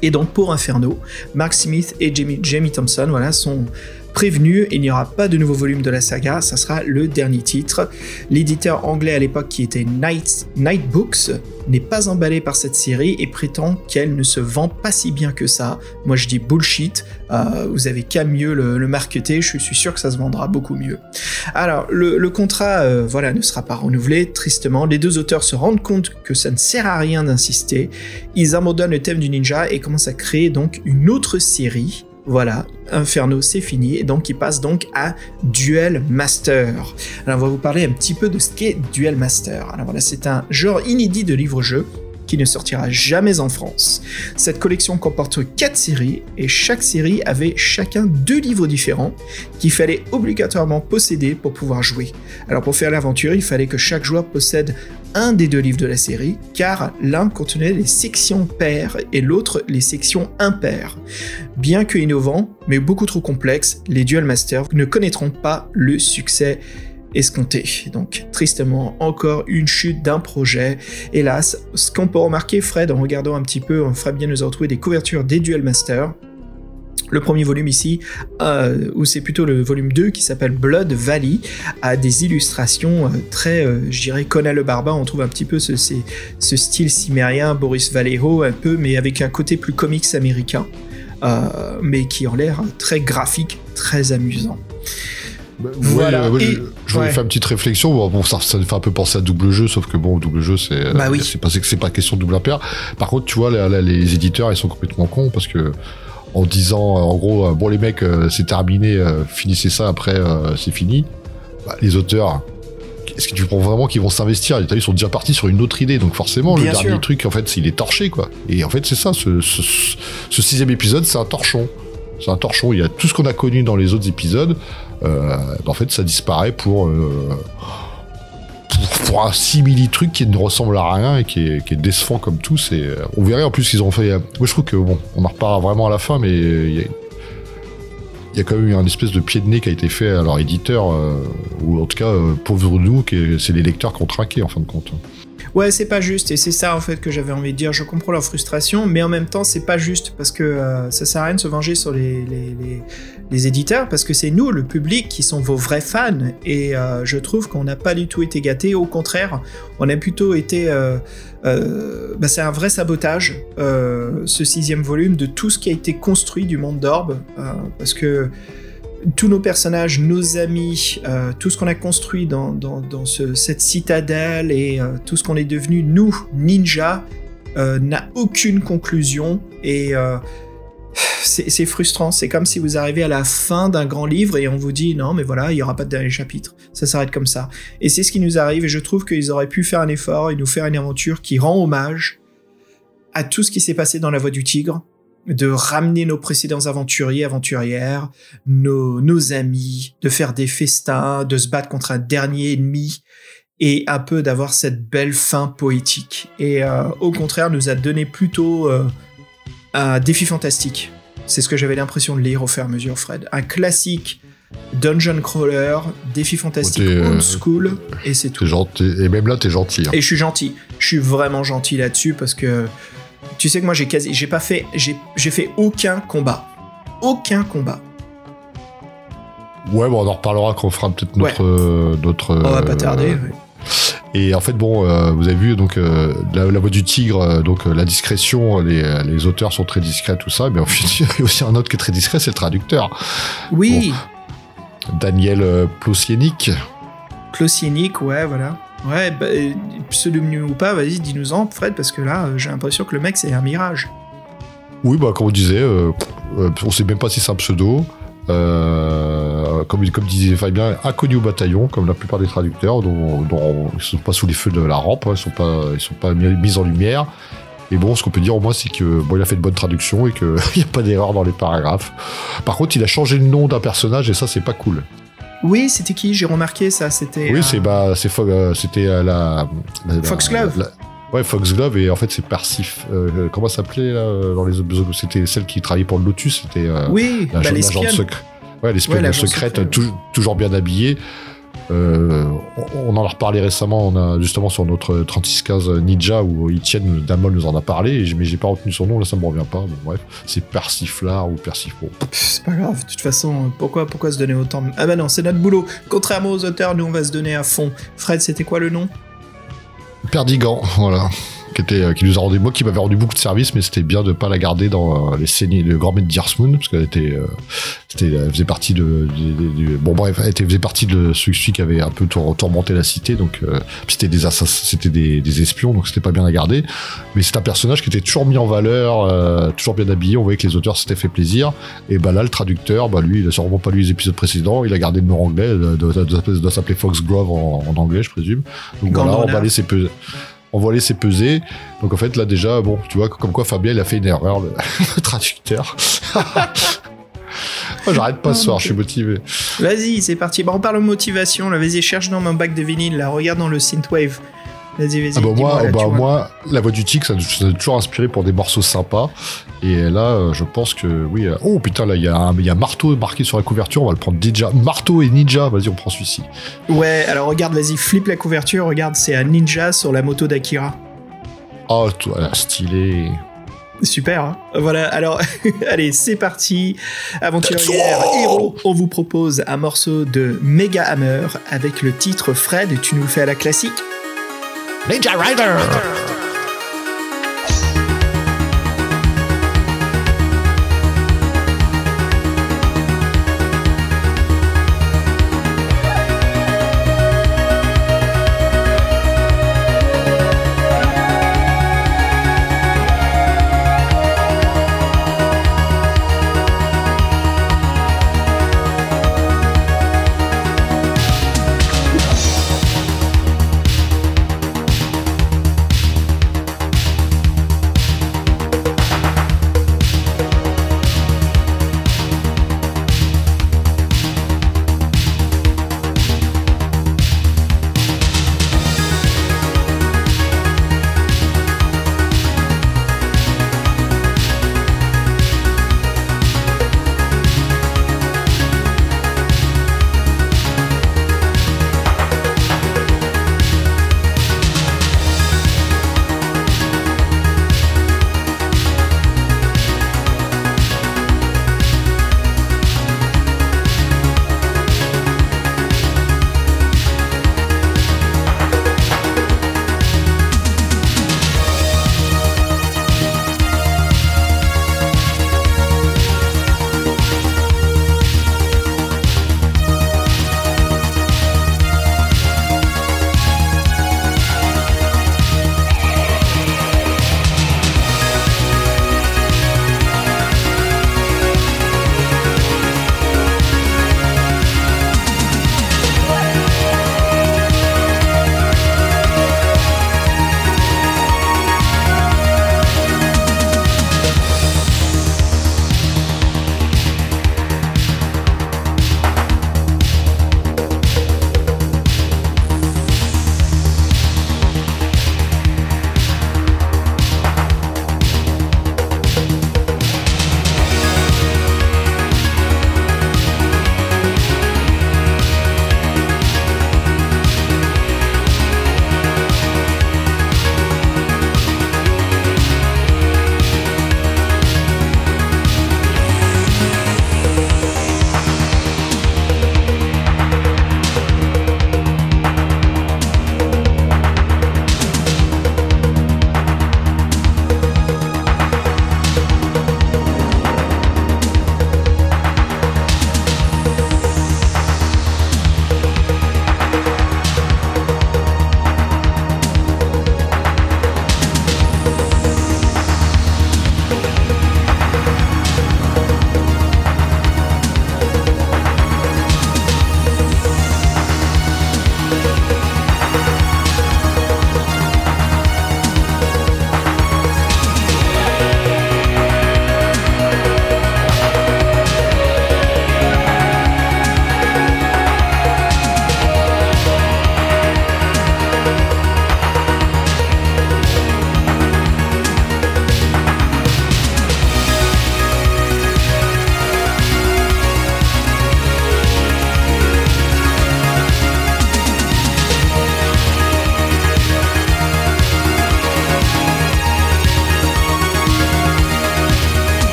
Et donc, pour Inferno, Mark Smith et Jamie, Jamie Thompson, voilà, sont prévenu, il n'y aura pas de nouveau volume de la saga, ça sera le dernier titre. L'éditeur anglais à l'époque qui était Night, Night Books n'est pas emballé par cette série et prétend qu'elle ne se vend pas si bien que ça. Moi je dis bullshit, euh, vous avez qu'à mieux le, marketer, je suis sûr que ça se vendra beaucoup mieux. Alors le, le contrat euh, voilà, ne sera pas renouvelé, tristement, les deux auteurs se rendent compte que ça ne sert à rien d'insister, ils abandonnent le thème du ninja et commencent à créer donc une autre série voilà, Inferno c'est fini, et donc il passe donc à Duel Master. Alors on va vous parler un petit peu de ce qu'est Duel Master. Alors voilà, c'est un genre inédit de livre-jeu qui ne sortira jamais en France. Cette collection comporte 4 séries et chaque série avait chacun deux livres différents qu'il fallait obligatoirement posséder pour pouvoir jouer. Alors pour faire l'aventure, il fallait que chaque joueur possède un des deux livres de la série, car l'un contenait les sections paires et l'autre les sections impaires. Bien que innovants, mais beaucoup trop complexes, les Duel Masters ne connaîtront pas le succès escompté. Donc tristement, encore une chute d'un projet. Hélas, ce qu'on peut remarquer, Fred, en regardant un petit peu, Fabien nous a retrouvé des couvertures des Duel Masters le premier volume ici, euh, ou c'est plutôt le volume 2 qui s'appelle Blood Valley, a des illustrations euh, très, euh, je dirais, Conan le Barbare. On trouve un petit peu ce, ce style cimérien, Boris Vallejo un peu, mais avec un côté plus comics américain, mais qui en l'air très graphique, très amusant.
Bah, voilà. je, je voulais faire une petite réflexion. Bon, ça, ça me fait un peu penser à double jeu, sauf que bon, double jeu, c'est
bah oui.
c'est pas question de double impair. Par contre, tu vois, les éditeurs, ils sont complètement cons parce que en disant euh, en gros euh, bon les mecs euh, c'est terminé, finissez ça après c'est fini. Bah, les auteurs est-ce que tu vraiment qu'ils vont s'investir? Ils sont déjà partis sur une autre idée, donc forcément, le dernier truc, en fait, il est torché, quoi. Et en fait, c'est ça, ce, sixième épisode, c'est un torchon. C'est un torchon. Il y a tout ce qu'on a connu dans les autres épisodes. Euh, bah, en fait, ça disparaît pour. 6 milli trucs qui ne ressemblent à rien et qui est, décevant comme tout. C'est, euh, on verrait en plus qu'ils ont fait. Euh, moi, je trouve que bon, on en reparlera vraiment à la fin, mais euh, il y a, y quand même eu un espèce de pied de nez qui a été fait à leur éditeur, ou en tout cas, pauvre nous, c'est les lecteurs qui ont trinqué en fin de compte.
Ouais, c'est pas juste, et c'est ça en fait que j'avais envie de dire. Je comprends leur frustration, mais en même temps, c'est pas juste parce que euh, ça sert à rien de se venger sur les, les, les, éditeurs, parce que c'est nous, le public, qui sont vos vrais fans, et euh, je trouve qu'on n'a pas du tout été gâtés. Au contraire, on a plutôt été. Euh, bah, c'est un vrai sabotage, ce sixième volume, de tout ce qui a été construit du monde d'Orbe, parce que tous nos personnages, nos amis, euh, tout ce qu'on a construit dans, cette citadelle et euh, tout ce qu'on est devenu, nous, ninja, euh, n'a aucune conclusion et c'est frustrant. C'est comme si vous arrivez à la fin d'un grand livre et on vous dit non, mais voilà, il n'y aura pas de dernier chapitre. Ça s'arrête comme ça. Et c'est ce qui nous arrive et je trouve qu'ils auraient pu faire un effort et nous faire une aventure qui rend hommage à tout ce qui s'est passé dans la Voie du Tigre, de ramener nos précédents aventuriers, aventurières, nos, nos amis, de faire des festins, de se battre contre un dernier ennemi et un peu d'avoir cette belle fin poétique. Et euh, au contraire, nous a donné plutôt euh, un défi fantastique. C'est ce que j'avais l'impression de lire au fur et à mesure, Fred. Un classique dungeon crawler, défi fantastique old euh, school, et c'est tout.
Gentil. Et même là, t'es gentil. Hein.
Et je suis gentil. Je suis vraiment gentil là-dessus parce que tu sais que moi j'ai quasi, j'ai pas fait, j'ai, fait aucun combat, aucun combat.
Ouais, bon, on en reparlera quand on fera peut-être notre, euh, notre.
On va pas tarder.
Et en fait, bon, euh, vous avez vu donc euh, la, voix du tigre, donc la discrétion, les, les, auteurs sont très discrets, tout ça. Mais en fait, il y a aussi un autre qui est très discret, c'est le traducteur.
Oui.
Daniel Plosienic.
Plosienic, ouais, voilà. Ouais, bah, pseudonyme ou pas, vas-y, dis-nous-en, Fred, parce que là, j'ai l'impression que le mec, c'est un mirage.
Oui, bah, comme on disait, euh, euh, on sait même pas si c'est un pseudo. Euh, comme, disait Fabien, inconnu au bataillon, comme la plupart des traducteurs, dont, ils sont pas sous les feux de la rampe, hein, ils sont pas, ils sont pas mis en lumière. Et bon, ce qu'on peut dire au moins, c'est que il a fait de bonnes traductions et qu'il n'y a pas d'erreur dans les paragraphes. Par contre, il a changé le nom d'un personnage et ça, c'est pas cool.
Oui, c'était qui? J'ai remarqué ça. C'était.
Oui, euh, c'est bah, c'est euh, c'était euh, la,
Foxglove.
Ouais, Foxglove et en fait c'est Persif. comment s'appelait là dans les autres C'était celle qui travaillait pour le Lotus. C'était
oui,
la,
bah,
secrète. Ouais, l'espionne secrète, toujours bien habillée. Euh, on en a reparlé récemment, on a justement sur notre 3615 Ninja où Etienne Damol nous en a parlé, mais j'ai pas retenu son nom, là ça me revient pas. Bon, bref, c'est Persiflard ou Persifo.
C'est pas grave, de toute façon, pourquoi, pourquoi se donner autant de... Ah bah non, c'est notre boulot. Contrairement aux auteurs, nous on va se donner à fond. Fred, c'était quoi le nom?
Perdigan, voilà qui, était, euh, qui nous a rendu, moi qui m'avait rendu beaucoup de services, mais c'était bien de pas la garder dans euh, les scènes le grand maître d'Irsmoon, parce qu'elle était, euh, c'était, elle faisait partie de, bon bref, elle était, faisait partie de celui qui avait un peu tourmenté la cité, donc c'était des c'était des, des, espions, donc c'était pas bien à garder. Mais c'est un personnage qui était toujours mis en valeur, toujours bien habillé. On voyait que les auteurs s'étaient fait plaisir. Et bah là, le traducteur, bah lui, il a sûrement pas lu les épisodes précédents. Il a gardé le nom anglais, doit, doit, s'appeler Foxglove en, en anglais, je présume. Donc voilà, on va laisser peu on va laisser peser. Donc en fait, là déjà, bon, tu vois, comme quoi Fabien, il a fait une erreur, le, le traducteur. Moi, J'arrête pas ce soir, je suis motivé.
Vas-y, c'est parti. Bon, on parle de motivation. Là, vas-y, cherche dans mon bac de vinyle. Là, regarde dans le synthwave. Vas-y, vas-y.
Ah bah
dis-moi,
moi,
là,
bah moi, la voix du tic, ça ça m'a toujours inspiré pour des morceaux sympas. Et là, euh, je pense que oui. euh, Oh putain, là, il y, a un- y a marteau marqué sur la couverture. On va le prendre Ninja. Marteau et Ninja. Vas-y, on prend celui-ci.
Ouais, alors regarde, vas-y, flippe la couverture. Regarde, c'est un ninja sur la moto d'Akira.
Oh, toi, stylé.
Super. hein voilà, alors, allez, c'est parti. Aventurière, héros, on vous propose un morceau de Mega Hammer avec le titre Fred. Tu nous le fais à la classique
Ninja Rider.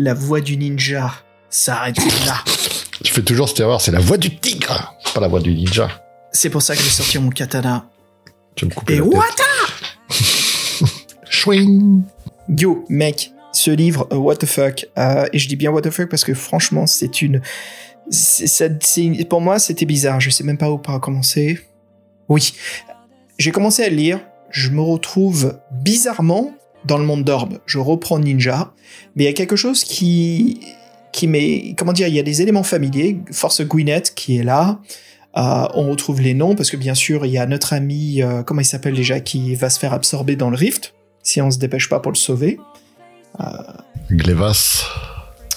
La voix du ninja s'arrête là.
Tu fais toujours cette erreur, c'est la voix du tigre, pas la voix du ninja.
C'est pour ça que j'ai sorti mon katana.
Tu me couper
Et what
Chouing
Yo, mec, ce livre, euh, what the fuck, euh, et je dis bien what the fuck parce que franchement, c'est une... ça- pour moi, c'était bizarre, je sais même pas où par commencer. Oui, j'ai commencé à lire, je me retrouve bizarrement dans le monde d'Orbe. Je reprends Ninja, mais il y a quelque chose qui... qui m'est... Comment dire Il y a des éléments familiers, Force Gwyneth qui est là, euh, on retrouve les noms, parce que bien sûr, il y a notre ami, euh, comment il s'appelle déjà, qui va se faire absorber dans le rift, si on se dépêche pas pour le sauver.
Glevas.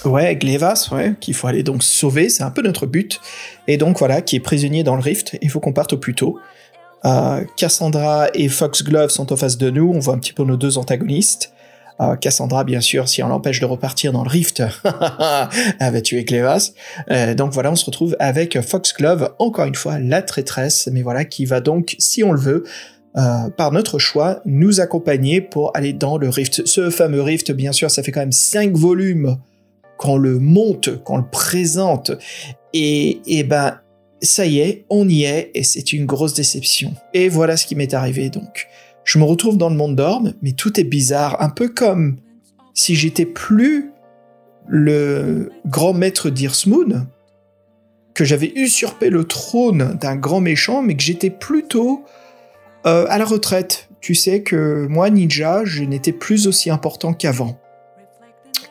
Ouais, Glevas, ouais, qu'il faut aller donc sauver, c'est un peu notre but. Et donc voilà, qui est prisonnier dans le rift, il faut qu'on parte au plus tôt. Euh, Cassandra et Foxglove sont en face de nous, on voit un petit peu nos deux antagonistes. Euh, Cassandra, bien sûr, si on l'empêche de repartir dans le rift, elle va tuer Clévas. Euh, donc voilà, on se retrouve avec Foxglove, encore une fois, la traîtresse, mais voilà, qui va donc, si on le veut, euh, par notre choix, nous accompagner pour aller dans le rift. Ce fameux rift, bien sûr, ça fait quand même 5 volumes qu'on le monte, qu'on le présente, et, et ben, ça y est, on y est, et c'est une grosse déception. Et voilà ce qui m'est arrivé donc. Je me retrouve dans le monde d'Orme, mais tout est bizarre, un peu comme si j'étais plus le grand maître d'Irsmoon, que j'avais usurpé le trône d'un grand méchant, mais que j'étais plutôt euh, à la retraite. Tu sais que moi, ninja, je n'étais plus aussi important qu'avant.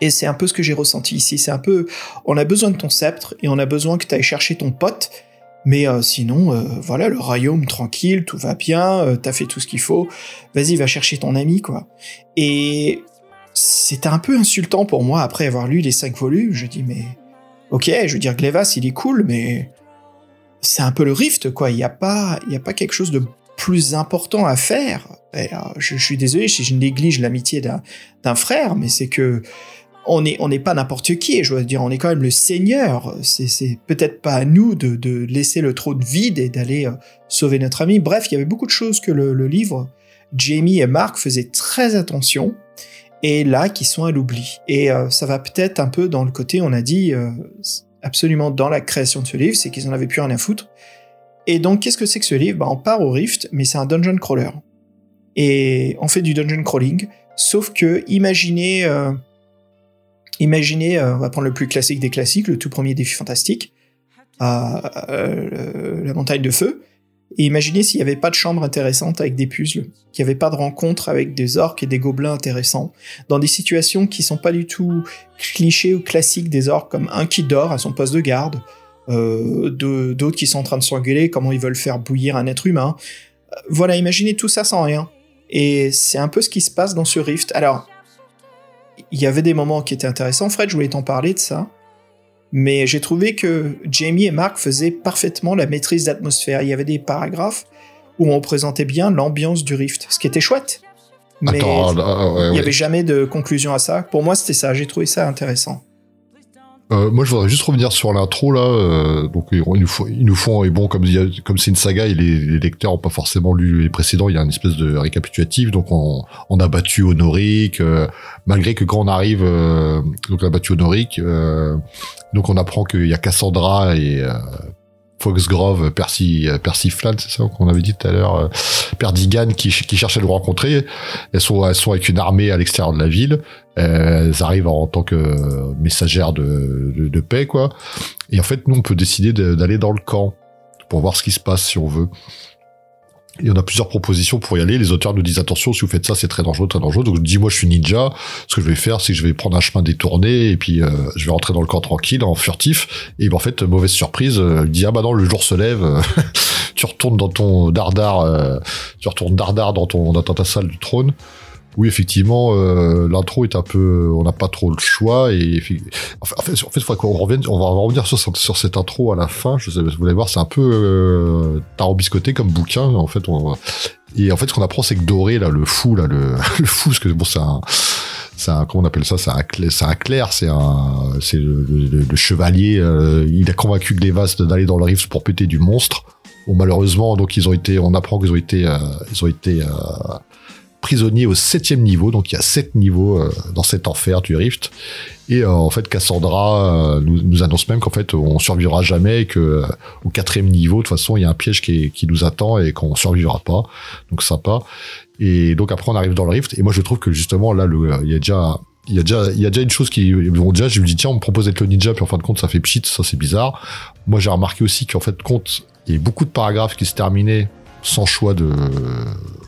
Et c'est un peu ce que j'ai ressenti ici. C'est un peu, on a besoin de ton sceptre et on a besoin que tu ailles chercher ton pote. Mais euh, sinon, euh, voilà, le royaume tranquille, tout va bien, euh, t'as fait tout ce qu'il faut. Vas-y, va chercher ton ami, quoi. Et c'était un peu insultant pour moi après avoir lu les cinq volumes. Je dis, mais ok, je veux dire, Glevas, il est cool, mais c'est un peu le rift, quoi. Il n'y a pas, y a pas quelque chose de plus important à faire. Euh, je, je suis désolé si je néglige l'amitié d'un frère, mais c'est que on n'est pas n'importe qui. Et je veux dire, on est quand même le Seigneur. C'est peut-être pas à nous de, laisser le trône vide et d'aller euh, sauver notre ami. Bref, il y avait beaucoup de choses que le, livre, Jamie et Mark faisaient très attention et là qui sont à l'oubli. Et euh, ça va peut-être un peu dans le côté, on a dit euh, absolument dans la création de ce livre, c'est qu'ils en avaient plus rien à foutre. Et donc, qu'est-ce que c'est que ce livre? Bah, On part au Rift, mais c'est un dungeon crawler. Et on fait du dungeon crawling, sauf que imaginez, imaginez, euh, on va prendre le plus classique des classiques, le tout premier défi fantastique, euh, la montagne de feu. Et imaginez s'il n'y avait pas de chambre intéressante avec des puzzles, qu'il n'y avait pas de rencontre avec des orques et des gobelins intéressants, dans des situations qui sont pas du tout clichés ou classiques des orques, comme un qui dort à son poste de garde, euh, d'autres qui sont en train de s'engueuler, comment ils veulent faire bouillir un être humain. Voilà, imaginez tout ça sans rien. Et c'est un peu ce qui se passe dans ce rift. Alors, il y avait des moments qui étaient intéressants. Fred, je voulais t'en parler de ça. Mais j'ai trouvé que Jamie et Mark faisaient parfaitement la maîtrise d'atmosphère. Il y avait des paragraphes où on représentait bien l'ambiance du rift, ce qui était chouette. Mais
Attends, là, ouais,
il n'y
ouais.
avait jamais de conclusion à ça. Pour moi, c'était ça. J'ai trouvé ça intéressant.
Euh, moi, je voudrais juste revenir sur l'intro là. euh, donc, ils nous font, ils nous font et bon, comme comme c'est une saga et les, les lecteurs ont pas forcément lu les précédents, il y a une espèce de récapitulatif. Donc, on, on a battu Honoric, euh, malgré que quand on arrive, euh, donc on a battu Honoric. euh, donc, on apprend qu'il y a Cassandra et euh, Foxgrove, Percy, euh, Percy Flan, c'est ça qu'on avait dit tout à l'heure, euh, Perdigan qui, qui cherchent à le rencontrer. Elles sont, avec une armée à l'extérieur de la ville. Euh, elles arrivent en tant que euh, messagères de, de, paix, quoi. Et en fait, nous, on peut décider de- d'aller dans le camp pour voir ce qui se passe si on veut. Et on a plusieurs propositions pour y aller. Les auteurs nous disent attention, si vous faites ça, c'est très dangereux, très dangereux. Donc, je dis, moi, je suis ninja. Ce que je vais faire, c'est que je vais prendre un chemin détourné et puis euh, je vais rentrer dans le camp tranquille, en furtif. Et ben, en fait, mauvaise surprise, euh, il dit, ah bah non, le jour se lève. euh, tu retournes dans ton dardar, euh, tu retournes dardar dans ton dans ta salle du trône. Oui, effectivement, euh, l'intro est un peu, on n'a pas trop le choix et en fait, en fait, qu'on revienne, on va revenir sur, sur cette intro à la fin. Je sais, vous allez voir, c'est un peu euh, tarot-biscoté comme bouquin. En fait, on, et en fait, ce qu'on apprend, c'est que Doré, là, le fou, là, le, le fou, parce que bon, c'est un, c'est un, comment on appelle ça, c'est un, c'est un clerc, c'est un, c'est le, le- le chevalier. euh, il a convaincu Glevas d'aller dans le rift pour péter du monstre. Bon, malheureusement, donc ils ont été, on apprend qu'ils ont été, euh, ils ont été euh, prisonniers au septième niveau, donc il y a sept niveaux euh, dans cet enfer du rift. Et euh, en fait, Cassandra euh, nous, annonce même qu'en fait, on survivra jamais et que au quatrième niveau, de toute façon, il y a un piège qui, nous attend et qu'on survivra pas. Donc sympa. Et donc après, on arrive dans le Rift. Et moi, je trouve que justement, là, il y a déjà il y a déjà il y a déjà une chose qui bon déjà je me dis tiens on me propose d'être le ninja puis en fin de compte ça fait pchit ça c'est bizarre moi j'ai remarqué aussi qu'en fait compte il y a beaucoup de paragraphes qui se terminaient sans choix de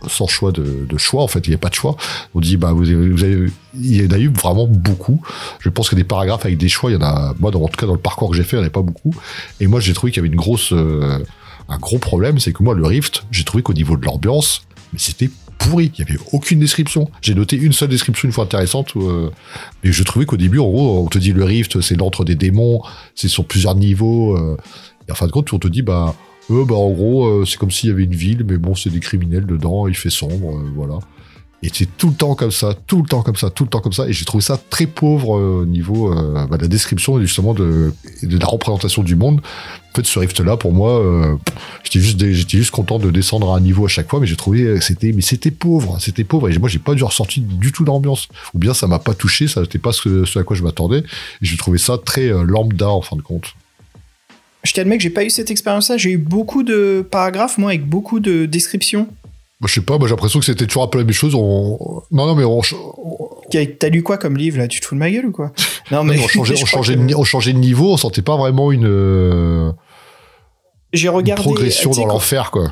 sans choix de, choix en fait il n'y a pas de choix. On dit bah vous avez, il y en a eu vraiment beaucoup. Je pense que des paragraphes avec des choix il y en a moi dans, en tout cas dans le parcours que j'ai fait il n'y en a pas beaucoup. Et moi j'ai trouvé qu'il y avait une grosse euh, un gros problème c'est que moi le Rift j'ai trouvé qu'au niveau de l'ambiance mais c'était pourri. Il y avait aucune description. J'ai noté une seule description une fois intéressante euh, je trouvais qu'au début en gros on te dit le Rift c'est l'antre des démons c'est sur plusieurs niveaux euh, et en fin de compte on te dit bah euh, bah en gros euh, c'est comme s'il y avait une ville mais bon c'est des criminels dedans il fait sombre euh, voilà. Et c'est tout le temps comme ça tout le temps comme ça tout le temps comme ça. Et j'ai trouvé ça très pauvre au niveau euh, bah, de la description justement de, la représentation du monde. En fait ce rift là pour moi j'étais juste content de descendre à un niveau à chaque fois mais j'ai trouvé c'était mais c'était pauvre c'était pauvre. Et moi j'ai pas dû ressorti du tout d'ambiance. Ou bien ça m'a pas touché ça n'était pas ce, ce à quoi je m'attendais. Et j'ai trouvé ça très lambda en fin de compte
Je t'admets que j'ai pas eu cette expérience-là. J'ai eu beaucoup de paragraphes, moi, avec beaucoup de descriptions.
moi, je sais pas moi j'ai l'impression que c'était toujours un peu la même chose on... non non mais on,
T'as lu quoi comme livre, là? Tu te fous de ma gueule ou quoi? Non, mais.
on changeait,
je
on,
crois
changeait
que-
de, ni- on changeait de niveau on sentait pas vraiment une,
J'ai
une
regardé.
progression
tu sais,
dans l'enfer quoi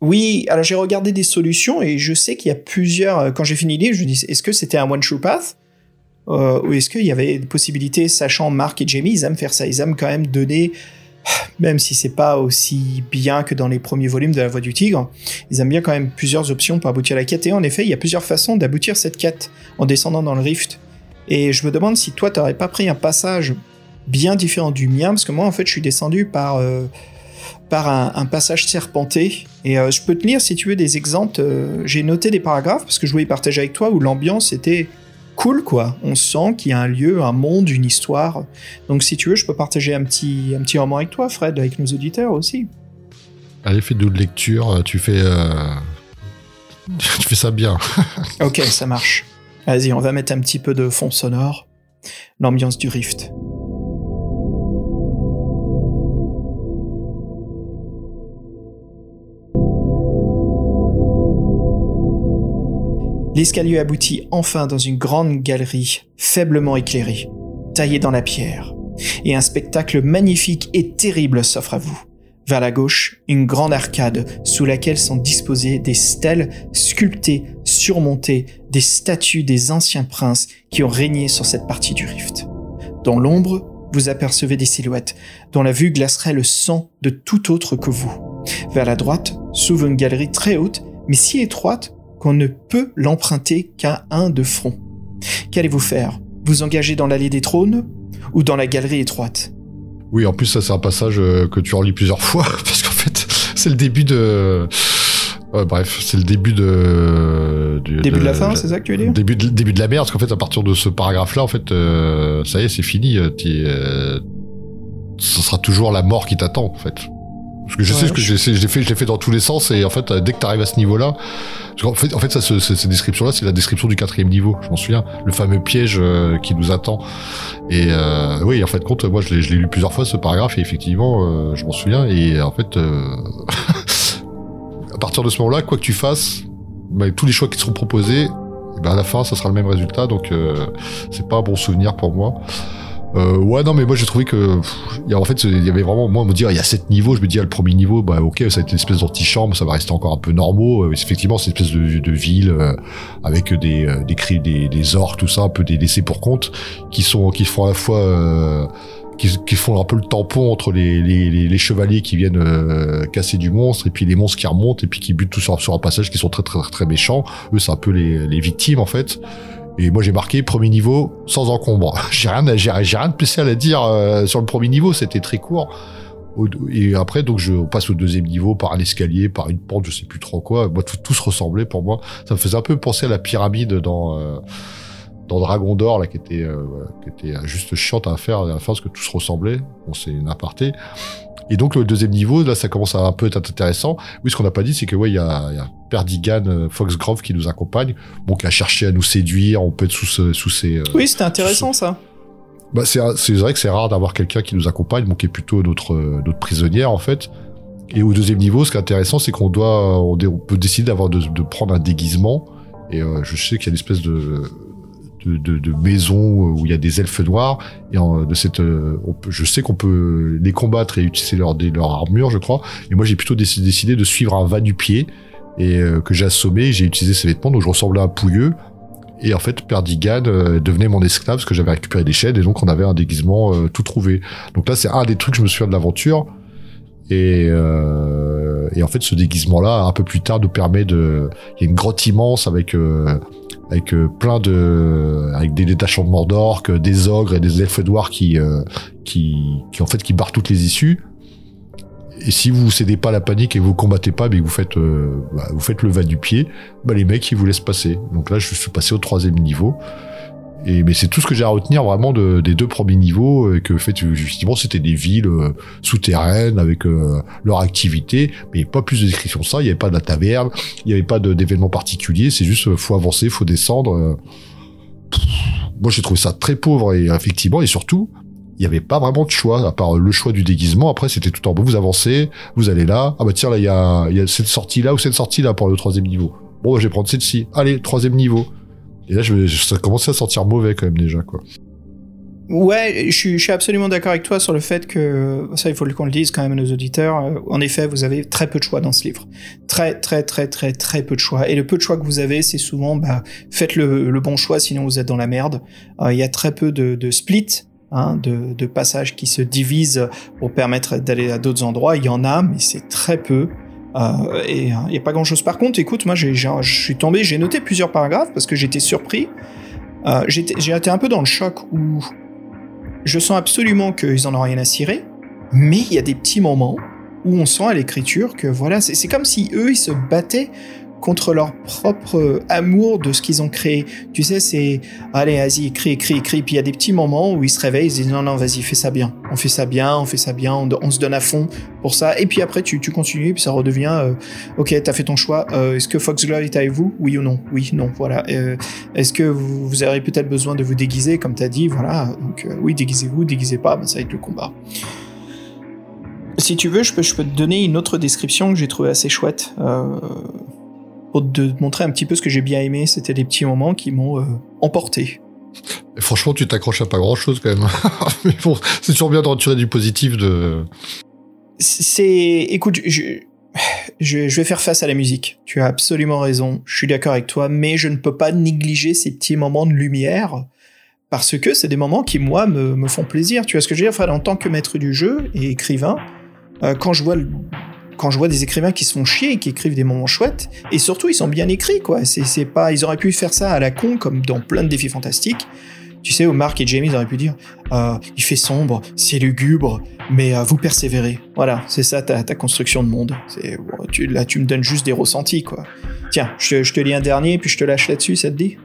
Oui, alors j'ai regardé des solutions et je sais qu'il y a plusieurs. euh, Quand j'ai fini le livre, je me dis est-ce que c'était un one-shoot path? Euh, ou est-ce qu'il y avait des possibilités, sachant Mark et Jamie, ils aiment faire ça, ils aiment quand même donner, même si c'est pas aussi bien que dans les premiers volumes de La Voix du Tigre, ils aiment bien quand même plusieurs options pour aboutir à la quête. Et en effet, il y a plusieurs façons d'aboutir cette quête en descendant dans le rift. Et je me demande si toi, t'aurais pas pris un passage bien différent du mien, parce que moi, en fait, je suis descendu par euh, par un, passage serpenté. Et euh, je peux te lire, si tu veux, des exemples. euh, J'ai noté des paragraphes parce que je voulais partager avec toi où l'ambiance était cool, quoi. On sent qu'il y a un lieu, un monde, une histoire. Donc, si tu veux, je peux partager un petit, un petit roman avec toi, Fred, avec nos auditeurs aussi.
allez fais de lecture tu fais euh, tu fais ça bien
Ok, ça marche. Vas-y, on va mettre un petit peu de fond sonore. L'ambiance du rift. L'escalier aboutit enfin dans une grande galerie faiblement éclairée, taillée dans la pierre, et un spectacle magnifique et terrible s'offre à vous. Vers la gauche, une grande arcade sous laquelle sont disposées des stèles sculptées, surmontées des statues des anciens princes qui ont régné sur cette partie du rift. Dans l'ombre, vous apercevez des silhouettes dont la vue glacerait le sang de tout autre que vous. Vers la droite s'ouvre une galerie très haute, mais si étroite qu'on ne peut l'emprunter qu'à un de front. Qu'allez-vous faire? Vous engager dans l'allée des trônes ou dans la galerie étroite?
Oui, en plus, ça, c'est un passage euh, que tu relis plusieurs fois, parce qu'en fait, c'est le début de. Ouais, bref, c'est le début de. du-
Début de la fin, c'est ça que tu veux dire?
Début de, début de la merde, parce qu'en fait, à partir de ce paragraphe-là, en fait, euh, ça y est, c'est fini. euh, euh, ce sera toujours la mort qui t'attend, en fait. Parce que je sais ce que
je-
j'ai fait, je l'ai fait dans tous les sens, et en fait, dès que t'arrives à ce niveau-là, qu'en fait, en fait, ça, ce- ce- cette description-là, c'est la description du quatrième niveau. Je m'en souviens, le fameux piège euh, qui nous attend. Et euh, oui, en fait, compte, moi, je l'ai, lu plusieurs fois ce paragraphe, et effectivement, euh, je m'en souviens. Et en fait, euh, à partir de ce moment-là, quoi que tu fasses, bah, tous les choix qui te seront proposés, ben à la fin, ça sera le même résultat. Donc, euh, c'est pas un bon souvenir pour moi. Euh, ouais, non, mais moi j'ai trouvé que, y a- en fait, il y avait vraiment, moi, me dire, il y a sept niveaux, je me dis, ah, le premier niveau, bah, ok, ça a été une espèce d'antichambre, ça va rester encore un peu normaux. Euh, effectivement, c'est une espèce de, de ville, euh, avec des, euh, des cris, des, des orques, tout ça, un peu des laissés pour compte, qui sont, qui font à la fois, euh, qui, qui font un peu le tampon entre les, les, les, les chevaliers qui viennent euh, casser du monstre et puis les monstres qui remontent et puis qui butent tout sur, sur un passage qui sont très très très méchants. Eux, c'est un peu les, les victimes en fait. Et moi j'ai marqué premier niveau sans encombre. j'ai rien, j'ai rien de spécial à dire euh, sur le premier niveau, c'était très court. Et après donc je passe au deuxième niveau par un escalier, par une pente, je sais plus trop quoi. Moi tout, tout se ressemblait pour moi. Ça me faisait un peu penser à la pyramide dans euh, dans Dragon d'Or là qui était euh, qui était euh, juste chiante à faire à fin parce que tout se ressemblait. Bon c'est une aparté. Et donc le deuxième niveau, là, ça commence à un peu être intéressant. Oui, ce qu'on n'a pas dit, c'est que ouais, il y a, y a Perdigan euh, Foxgrove qui nous accompagne, bon, qui a cherché à nous séduire. On peut être sous, ce- sous ses. euh,
Oui, c'était intéressant ça.
Bah, c'est c'est vrai que c'est rare d'avoir quelqu'un qui nous accompagne, bon, qui est plutôt notre, notre prisonnière en fait. Et au deuxième niveau, ce qui est intéressant, c'est qu'on doit, on, peut décider d'avoir de, de prendre un déguisement. Et euh, je sais qu'il y a une espèce de, de, de, de maison où il y a des elfes noirs. Et en- de cette, euh, on peut, je sais qu'on peut les combattre et utiliser leur, leur armure, je crois. Et moi, j'ai plutôt décidé, de suivre un va du pied et euh, que j'ai assommé. J'ai utilisé ses vêtements, donc je ressemblais à un pouilleux. Et en fait, Perdigan euh, devenait mon esclave parce que j'avais récupéré des chaînes et donc on avait un déguisement tout trouvé. Donc là, c'est un des trucs que je me souviens de l'aventure. Et, euh, et en fait, ce déguisement-là, un peu plus tard, nous permet de. Il y a une grotte immense avec euh, avec euh, plein de avec des détachements de des ogres et des elfes noirs qui euh, qui qui en fait qui barrent toutes les issues. Et si vous cédez pas à la panique et vous combattez pas, mais vous faites euh, bah, vous faites le va du pied, bah les mecs ils vous laissent passer. Donc là, je suis passé au troisième niveau. Mais c'est tout ce que j'ai à retenir vraiment de, des deux premiers niveaux et que fait effectivement c'était des villes euh, souterraines avec euh, leur activité, mais pas plus de description que ça. Il n'y avait pas de la taverne, il n'y avait pas d'événements particuliers. C'est juste euh, faut avancer, faut descendre. euh. Moi j'ai trouvé ça très pauvre et effectivement et surtout il n'y avait pas vraiment de choix à part le choix du déguisement. Après c'était tout en bas. Vous avancez, vous allez là. Ah bah tiens là il y a, cette sortie là ou cette sortie là pour le troisième niveau. Bon bah, je vais prendre celle-ci. Allez troisième niveau. Et là, je, ça commençait à sentir mauvais quand même déjà, quoi.
Ouais, je suis, absolument d'accord avec toi sur le fait que, ça il faut qu'on le dise quand même à nos auditeurs, euh, en effet vous avez très peu de choix dans ce livre. Très très très très très peu de choix. Et le peu de choix que vous avez, c'est souvent, bah, faites le, bon choix sinon vous êtes dans la merde. Euh, Il y a très peu de. Hein, de, de passages qui se divisent pour permettre d'aller à d'autres endroits. Il y en a, mais c'est très peu. Euh, et il n'y a pas grand chose. Par contre, écoute, moi je suis tombé, j'ai noté plusieurs paragraphes parce que j'étais surpris. Euh, J'ai été un peu dans le choc où je sens absolument qu'ils en ont rien à cirer, mais il y a des petits moments où on sent à l'écriture que voilà, c'est comme si eux ils se battaient contre leur propre euh, amour de ce qu'ils ont créé. Tu sais, c'est allez, vas-y, écris, écris, écris. Puis il y a des petits moments où ils se réveillent, ils se disent non, non, vas-y, fais ça bien. On fait ça bien, on fait ça bien, on, se donne à fond pour ça. Et puis après, tu, tu continues, puis ça redevient euh, ok, t'as fait ton choix. Euh, Est-ce que Foxglove est avec vous? Oui ou non? Oui, non, voilà. Est-ce que vous, vous aurez peut-être besoin de vous déguiser, comme t'as dit? Voilà. Donc oui, déguisez-vous, déguisez pas, ben, ça va être le combat. Si tu veux, je peux, te donner une autre description que j'ai trouvée assez chouette. Pour te montrer un petit peu ce que j'ai bien aimé, c'était des petits moments qui m'ont euh, emporté.
Et franchement, tu t'accroches à pas grand chose quand même. Mais bon, c'est toujours bien de retirer du positif de.
C'est, écoute, je, je, je vais faire face à la musique. Tu as absolument raison. Je suis d'accord avec toi, mais je ne peux pas négliger ces petits moments de lumière parce que c'est des moments qui moi me, me font plaisir. Tu vois ce que je veux dire? Enfin, en tant que maître du jeu et écrivain, euh, quand je vois le- quand je vois des écrivains qui se font chier et qui écrivent des moments chouettes, et surtout ils sont bien écrits quoi. C'est pas, ils auraient pu faire ça à la con comme dans plein de défis fantastiques. Tu sais, où Marc et Jamie ils auraient pu dire, euh, il fait sombre, c'est lugubre, mais euh, vous persévérez. Voilà, c'est ça ta, construction de monde. Bon, tu, là tu me donnes juste des ressentis quoi. Tiens, je je te lis un dernier puis je te lâche là-dessus, ça te dit?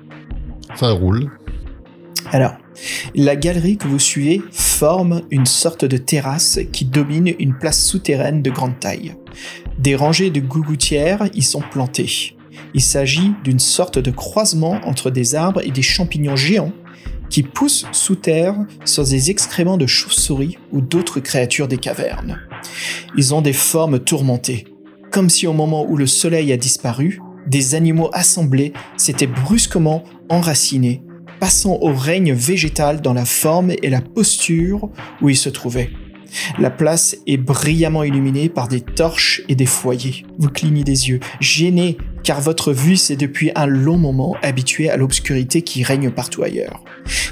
Ça roule.
Alors, la galerie que vous suivez forme une sorte de terrasse qui domine une place souterraine de grande taille. Des rangées de gougoutières y sont plantées. Il s'agit d'une sorte de croisement entre des arbres et des champignons géants qui poussent sous terre sur des excréments de chauves-souris ou d'autres créatures des cavernes. Ils ont des formes tourmentées, comme si au moment où le soleil a disparu, des animaux assemblés s'étaient brusquement enracinés passant au règne végétal dans la forme et la posture où il se trouvait. La place est brillamment illuminée par des torches et des foyers. Vous clignez des yeux, gêné car votre vue s'est depuis un long moment habituée à l'obscurité qui règne partout ailleurs.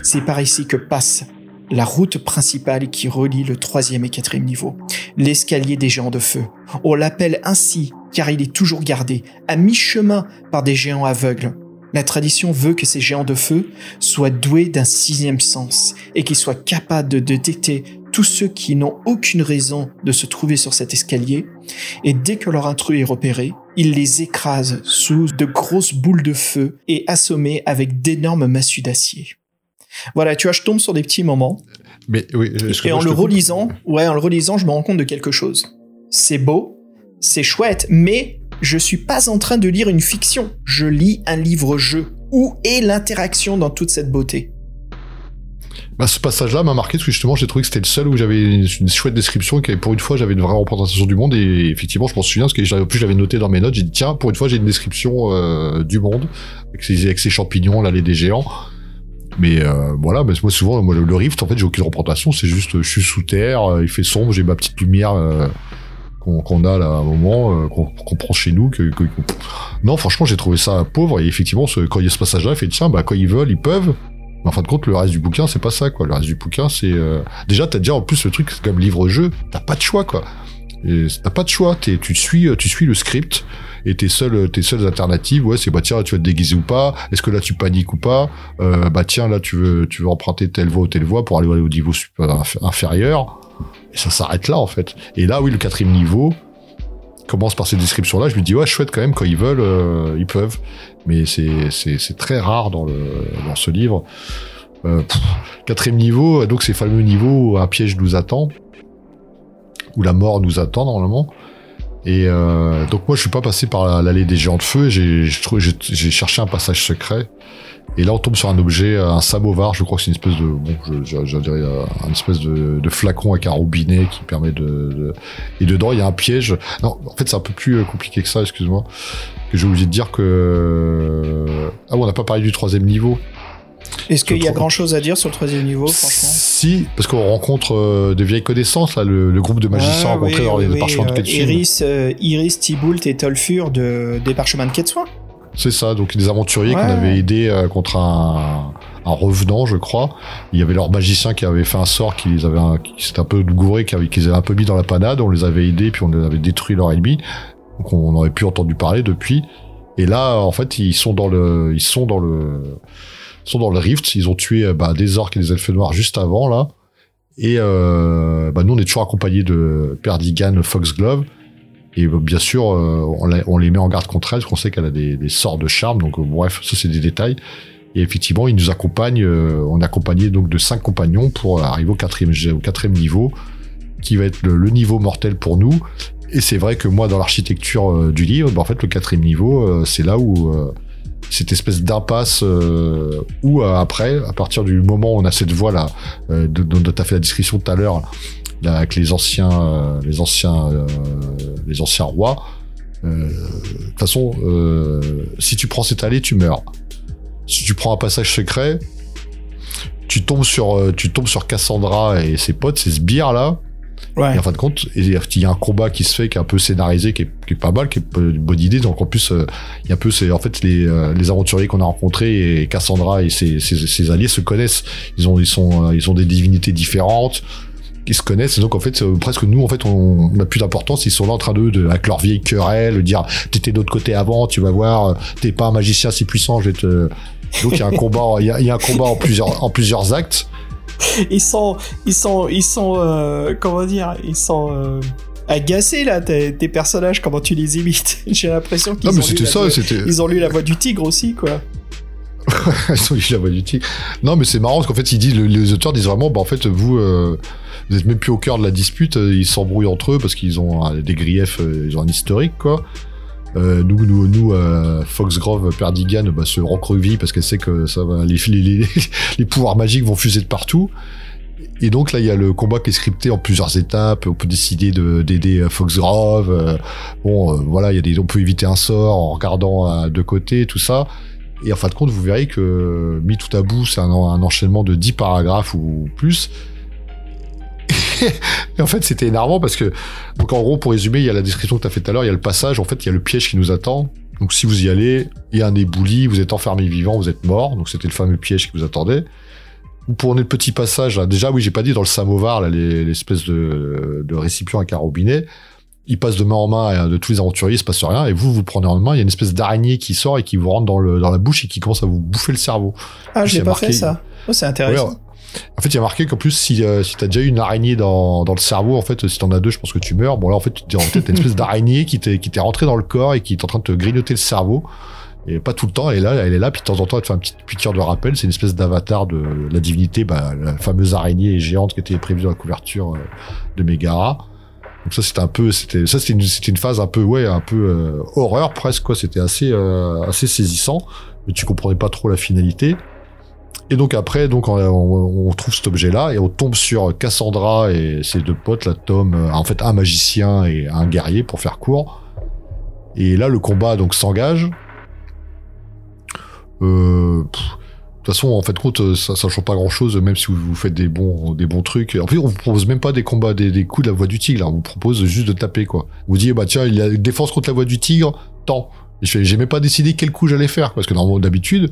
C'est par ici que passe la route principale qui relie le troisième et quatrième niveau, l'escalier des géants de feu. On l'appelle ainsi car il est toujours gardé, à mi-chemin par des géants aveugles. La tradition veut que ces géants de feu soient doués d'un sixième sens et qu'ils soient capables de détecter tous ceux qui n'ont aucune raison de se trouver sur cet escalier, et dès que leur intrus est repéré, ils les écrasent sous de grosses boules de feu et assommés avec d'énormes massues d'acier. Voilà, tu vois, je tombe sur des petits moments,
Mais oui. que
et en
je
le relisant, ouais, en le relisant, je me rends compte de quelque chose. C'est beau, c'est chouette, mais je suis pas en train de lire une fiction. Je lis un livre-jeu. Où est l'interaction dans toute cette beauté?
Bah, ce passage-là m'a marqué parce que justement j'ai trouvé que c'était le seul où j'avais une, chouette description et pour une fois j'avais une vraie représentation du monde. Et effectivement je m'en souviens parce que j'avais- plus j'avais noté dans mes notes. J'ai dit tiens pour une fois j'ai une description euh, du monde. Avec ces champignons l'allée des géants. Mais euh, voilà. Moi souvent moi, le, rift en fait j'ai aucune représentation. C'est juste je suis sous terre euh, il fait sombre j'ai ma petite lumière qu'on a là à un moment euh, qu'on prend chez nous que, que- non franchement j'ai trouvé ça pauvre et effectivement ce- quand il y a ce passage là il fait tiens bah quand ils veulent ils peuvent mais en fin de compte, le reste du bouquin, c'est pas ça, quoi. Le reste du bouquin, c'est euh, déjà, t'as déjà en plus le truc, comme livre-jeu, t'as pas de choix, quoi. T'as pas de choix. T'es- tu suis, tu suis le script et tes seules, tes seules alternatives, ouais, c'est bah tiens, tu vas te déguiser ou pas. Est-ce que là tu paniques ou pas? Euh, Bah tiens, là tu veux, tu veux emprunter telle voie ou telle voie pour aller au niveau inf- inférieur. Et ça s'arrête là, en fait. Et là, oui, le quatrième niveau commence par ces descriptions-là. Je me dis ouais, chouette quand même. Quand ils veulent, euh, ils peuvent. Mais c'est, très rare dans ce livre. Euh, quatrième niveau, donc ces fameux niveaux où un piège nous attend, où la mort nous attend normalement. Et euh, donc moi je suis pas passé par la- l'allée des géants de feu, j'ai cherché un passage secret. Et là on tombe sur un objet, un samovar, je crois que c'est une espèce de bon, je, je, je dirais euh, une espèce de, de flacon avec un robinet qui permet de, de- et dedans il y a un piège. Non, en fait c'est un peu plus euh, compliqué que ça, excuse-moi. Que j'ai oublié de dire que ah bon, on n'a pas parlé du troisième niveau.
Est-ce qu'il y a grand chose à dire sur le troisième niveau, franchement?
Si, parce qu'on rencontre euh, de vieilles connaissances, là, le, le groupe de magiciens
Ah,
rencontrés
oui,
dans les
oui,
parchemins de
euh,
Ketchum.
Iris, euh, Iris, Thibault et Tolfur de, des parchemins de Ketsoin.
C'est ça, donc des aventuriers
Ouais.
qu'on avait aidés euh, contre un, un revenant, je crois. Il y avait leur magicien qui avait fait un sort qui les avait, un- qui s'était un peu gouré, qui avait, qu'ils avaient un peu mis dans la panade. On les avait aidés, puis on les avait détruit leur ennemi. Donc on aurait pu entendu parler depuis. Et là, en fait, ils sont dans le, ils sont dans le, ils sont dans le rift. Ils ont tué euh, bah, des orques et des elfes noirs juste avant là. Et euh, bah, nous, on est toujours accompagnés de Perdigan Foxglove. Et euh, bien sûr, euh, on, on les met en garde contre elle, parce qu'on sait qu'elle a des, des sorts de charme. Donc euh, bref, ça c'est des détails. Et effectivement, ils nous accompagnent. euh, on est accompagné donc de cinq compagnons pour arriver au quatrième, au quatrième niveau, qui va être le, le niveau mortel pour nous. Et c'est vrai que moi, dans l'architecture du livre, bah, en fait, le quatrième niveau, c'est là où cette espèce d'impasse euh, où après, à partir du moment où on a cette voie là, euh, de- dont tu as fait la description tout à l'heure, avec les anciens, euh, les anciens, euh, les anciens rois. euh, De toute façon, euh, si tu prends cette allée, tu meurs. Si tu prends un passage secret, tu tombes sur, euh, tu tombes sur Cassandra et ses potes, ces sbires là.
Ouais.
Et en fin de compte, il y a un combat qui se fait, qui est un peu scénarisé, qui est, qui est pas mal, qui est une bonne idée. Donc en plus, il y a un peu, c'est en fait les, euh, les aventuriers qu'on a rencontrés et Cassandra et ses, ses, ses alliés se connaissent. Ils ont, ils sont, ils ont des divinités différentes. Ils se connaissent, donc en fait, euh, presque nous, en fait, on n'a plus d'importance. Ils sont là en train de, de avec leur vieille querelle, dire t'étais de l'autre côté avant, tu vas voir, euh, t'es pas un magicien si puissant, je vais te. Donc il y a un combat, il y y a un combat en plusieurs, en plusieurs actes.
Ils sont, ils sont, ils sont, euh, comment dire, ils sont euh, agacés là, tes, tes personnages, comment tu les imites. J'ai l'impression qu'ils
Non, mais
ont lu
ça,
voix-
c'était.
Ils ont lu la voix du tigre aussi, quoi.
Ils ont lu la voix du tigre. Non, mais c'est marrant parce qu'en fait, ils disent, le- les auteurs disent vraiment, bah, en fait, vous, euh, vous êtes même plus au cœur de la dispute, euh, ils s'embrouillent entre eux parce qu'ils ont des griefs, euh, ils ont un historique, quoi. Euh, nous, nous, nous, Foxgrove, Perdigan, bah, se recrevit parce qu'elle sait que ça va, les, les, les, pouvoirs magiques vont fuser de partout. Et donc là, il y a le combat qui est scripté en plusieurs étapes. On peut décider de d'aider Foxgrove. euh, bon, voilà, il y a des, on peut éviter un sort en regardant à deux côtés, tout ça. Et en fin de compte, vous verrez que mis tout à bout, c'est un, un enchaînement de 10 paragraphes ou plus. Et en fait, c'était énervant parce que, donc en gros, pour résumer, il y a la description que tu as fait tout à l'heure, il y a le passage, en fait, il y a le piège qui nous attend. Donc si vous y allez, il y a un ébouli, vous êtes enfermé vivant, vous êtes mort. Donc c'était le fameux piège qui vous attendait. Vous prenez le petit passage, là. déjà, oui, j'ai pas dit dans le samovar, l'espèce de, de récipient avec un robinet. Il passe de main en main euh, de tous les aventuriers, il se passe rien, et vous, vous prenez en main, il y a une espèce d'araignée qui sort et qui vous rentre dans, le, dans la bouche et qui commence à vous bouffer le cerveau.
Ah, l'ai pas
marqué-
fait ça. Oh, c'est intéressant.
Ouais, en fait, il y a marqué qu'en plus, si, euh, si t'as déjà eu une araignée dans, dans le cerveau, en fait, si t'en as deux, je pense que tu meurs. Bon, là, en fait, tu te dis, une espèce d'araignée qui t'est, rentrée dans le corps et qui est en train de te grignoter le cerveau. Et pas tout le temps, est là, elle est là, puis de temps en temps, elle te fait une petite piqûre de rappel. C'est une espèce d'avatar de la divinité, bah, la fameuse araignée géante qui était prévue dans la couverture euh, de Megara. Donc ça, c'était un peu, c'était, ça, c'était une, une phase un peu, ouais, un peu euh, horreur presque, quoi. C'était assez, euh, assez saisissant, mais tu comprenais pas trop la finalité. Et donc après, donc on, trouve cet objet-là et on tombe sur Cassandra et ses deux potes, là, Tom, euh, en fait un magicien et un guerrier pour faire court. Et là, le combat donc s'engage. Euh, de toute façon, en fait, compte, euh, ça, ça change pas grand-chose, même si vous, faites des bons, des bons trucs. En plus, on vous propose même pas des combats, des, coups de la voix du tigre. On vous propose juste de taper, quoi. Vous dites, bah tiens, il y a une défense contre la voix du tigre, tant. J'ai même pas décidé quel coup j'allais faire, parce que normalement, d'habitude,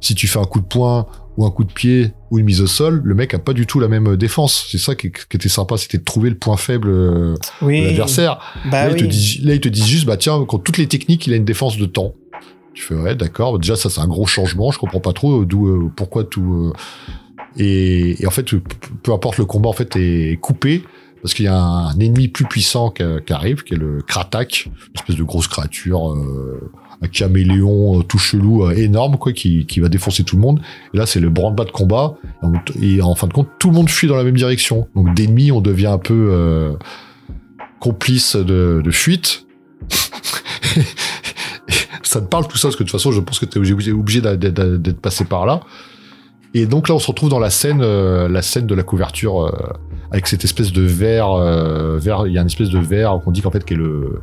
si tu fais un coup de poing ou un coup de pied ou une mise au sol, le mec a pas du tout la même défense. C'est ça qui, qui était sympa, c'était de trouver le point faible euh, de l'adversaire.
Bah
là,
oui.
là, ils te disent juste, bah tiens, contre toutes les techniques, il a une défense de temps. Tu fais, ouais, d'accord. Déjà, ça, c'est un gros changement. Je comprends pas trop euh, d'où, euh, pourquoi tout. euh, Et, et en fait, peu, importe le combat, en fait, est coupé parce qu'il y a un, un ennemi plus puissant qui, qui arrive, qui est le Kratak, une espèce de grosse créature, euh, un caméléon euh, tout chelou, euh, énorme, quoi, qui, va défoncer tout le monde. Et là, c'est le branle-bas de combat. Et en fin de compte, tout le monde fuit dans la même direction. Donc, d'ennemis, on devient un peu euh, complice de, fuite. ça te parle tout ça, parce que de toute façon, je pense que tu es obligé, d'être passé par là. Et donc là, on se retrouve dans la scène, de la couverture, avec cette espèce de verre, il y a une espèce de verre qu'on dit qu'en fait, qui est le,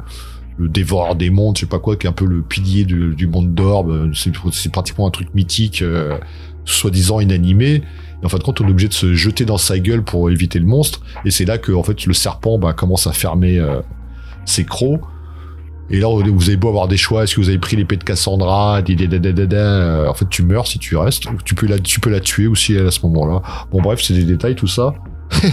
le dévoreur des mondes, je sais pas quoi, qui est un peu le pilier du, monde d'Orbe. C'est c'est pratiquement un truc mythique, euh, soi-disant inanimé. Et en fin de compte, on est obligé de se jeter dans sa gueule pour éviter le monstre. Et c'est là que, en fait, le serpent bah, commence à fermer euh, ses crocs. Et là, vous avez beau avoir des choix, est-ce que vous avez pris l'épée de Cassandra, euh, en fait, tu meurs si tu restes. Tu peux la, tu peux la tuer aussi à ce moment-là. Bon, bref, c'est des détails, tout ça.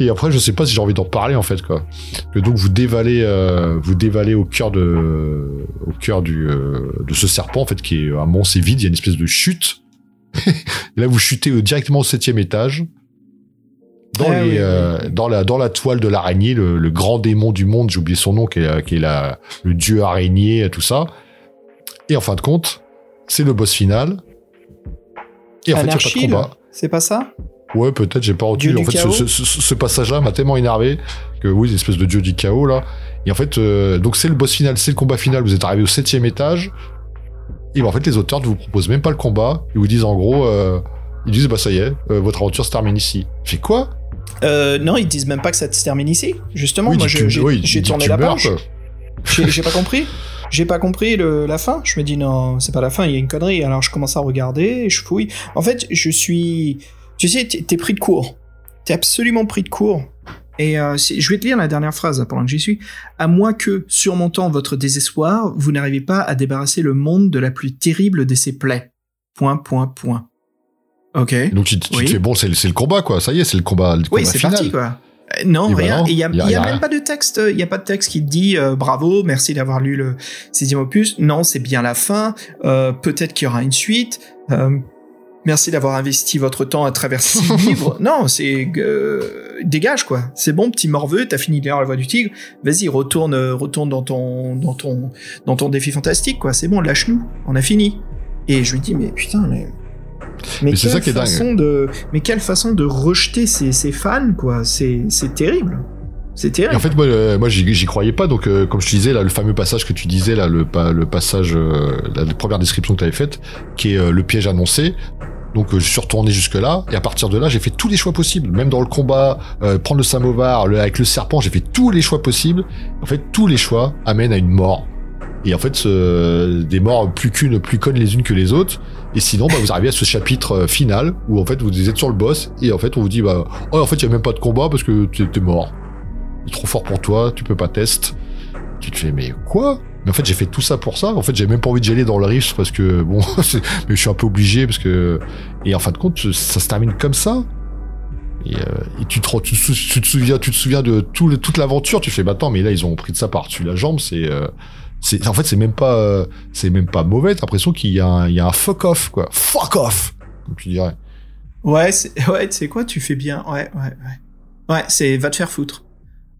Et après, je sais pas si j'ai envie d'en parler, en fait, quoi. Que donc, vous dévalez, euh, vous dévalez au cœur de, au cœur du, euh, de ce serpent, en fait, qui est un monstre, c'est vide, il y a une espèce de chute. Et là, vous chutez euh, directement au septième étage. Dans,
Ah
les,
oui,
euh, dans, la, dans la toile de l'araignée, le, le grand démon du monde, j'ai oublié son nom, qui est, qui est la, le dieu araignée, tout ça. Et en fin de compte, c'est le boss final. Et en fait, il n'y a pas de combat.
C'est pas ça?
Ouais, peut-être, j'ai pas retenu. En fait, ce, passage-là m'a tellement énervé que oui, l'espèce de dieu du chaos là. Et en fait, euh, donc c'est le boss final, c'est le combat final. Vous êtes arrivé au septième étage. Et ben, en fait, les auteurs ne vous proposent même pas le combat. Ils vous disent en gros, euh, ils disent bah ça y est, euh, votre aventure se termine ici. Fait quoi?
Euh, Non, ils disent même pas que ça se termine ici. Justement,
Oui,
moi, j'ai
oui,
tourné la
meurs,
page. j'ai pas compris. J'ai pas compris le, la fin. Je me dis non, c'est pas la fin, il y a une connerie. Alors je commence à regarder, je fouille. En fait, je suis. Tu sais, t'es pris de court. T'es absolument pris de court. Et euh, je vais te lire la dernière phrase pendant que j'y suis. À moins que, surmontant votre désespoir, vous n'arrivez pas à débarrasser le monde de la plus terrible de ses plaies. Point, point, point. Ok.
Donc tu, tu
Oui.
te fais bon, c'est le- combat quoi. Ça y est, c'est le combat, le
Oui, c'est parti, quoi. Euh, non,
Et
rien. il y a,
y a-
y a
y a
même pas de texte. Il y a pas de texte qui te dit euh, bravo, merci d'avoir lu le sixième opus. Non, c'est bien la fin. Peut-être qu'il y aura une suite. Merci d'avoir investi votre temps à travers ces livres. Non, c'est euh, dégage quoi. C'est bon, petit morveux. T'as fini de lire la voix du tigre. Vas-y, retourne, euh, retourne dans ton, dans ton, dans ton défi fantastique quoi. C'est bon, lâche-nous. On a fini. Et je lui dis mais putain mais. Mais,
Mais c'est
quelle
ça qui est dingue.
façon de, mais quelle façon de rejeter ses, ses fans, quoi. C'est, c'est terrible. C'est
Et
terrible.
en fait, moi, euh, moi j'y croyais pas. Donc, euh, comme je te disais, là, le fameux passage que tu disais, là, le, pa- le passage, euh, la première description que tu avais faite, qui est le piège annoncé. Donc, je suis retourné jusque-là. Et à partir de là, j'ai fait tous les choix possibles. Même dans le combat, prendre le samovar, le- avec le serpent, j'ai fait tous les choix possibles. En fait, tous les choix amènent à une mort. Et en fait, des morts plus qu'une, plus connes les unes que les autres. Et sinon, bah, vous arrivez à ce chapitre final où en fait vous êtes sur le boss et en fait on vous dit bah oh en fait il y a même pas de combat parce que t'es mort. Est trop fort pour toi, tu peux pas test. Tu te fais mais quoi? Mais en fait j'ai fait tout ça pour ça. En fait j'ai même pas envie de geler dans le rift parce que bon mais je suis un peu obligé parce que et en fin de compte ça se termine comme ça. Et, euh, tu, te, souviens, tu te souviens de toute l'aventure. Tu fais, bah attends, mais là ils ont pris de ça par-dessus la jambe. C'est, euh, en fait, c'est même pas, euh, c'est même pas mauvais. T'as l'impression qu'il y a, un, fuck off, quoi. Fuck off, comme tu dirais.
Ouais, ouais, tu sais quoi, tu fais bien. Ouais, ouais, ouais. Ouais, c'est va te faire foutre.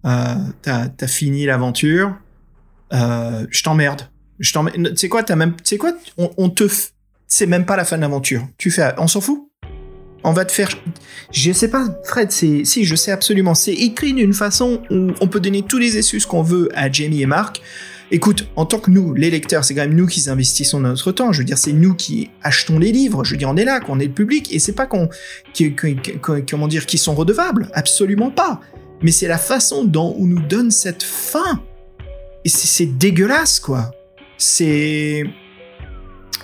Euh, t'as, fini l'aventure. Euh, je t'emmerde. Je t'emmerde. Tu sais quoi, t'as même, tu quoi, on, te, c'est même pas la fin de l'aventure. Tu fais, on s'en fout. On va te faire. Je sais pas, Fred, c'est, si, je sais absolument. C'est écrit d'une façon où on peut donner tous les excuses qu'on veut à Jamie et Mark. écoute, en tant que nous, les lecteurs, c'est quand même nous qui investissons notre temps. Je veux dire, c'est nous qui achetons les livres. Je veux dire, on est là, qu'on est le public, et c'est pas qu'on, comment dire, qui sont redevables. Absolument pas. Mais c'est la façon dont on nous donne cette fin. Et c'est dégueulasse, quoi. C'est,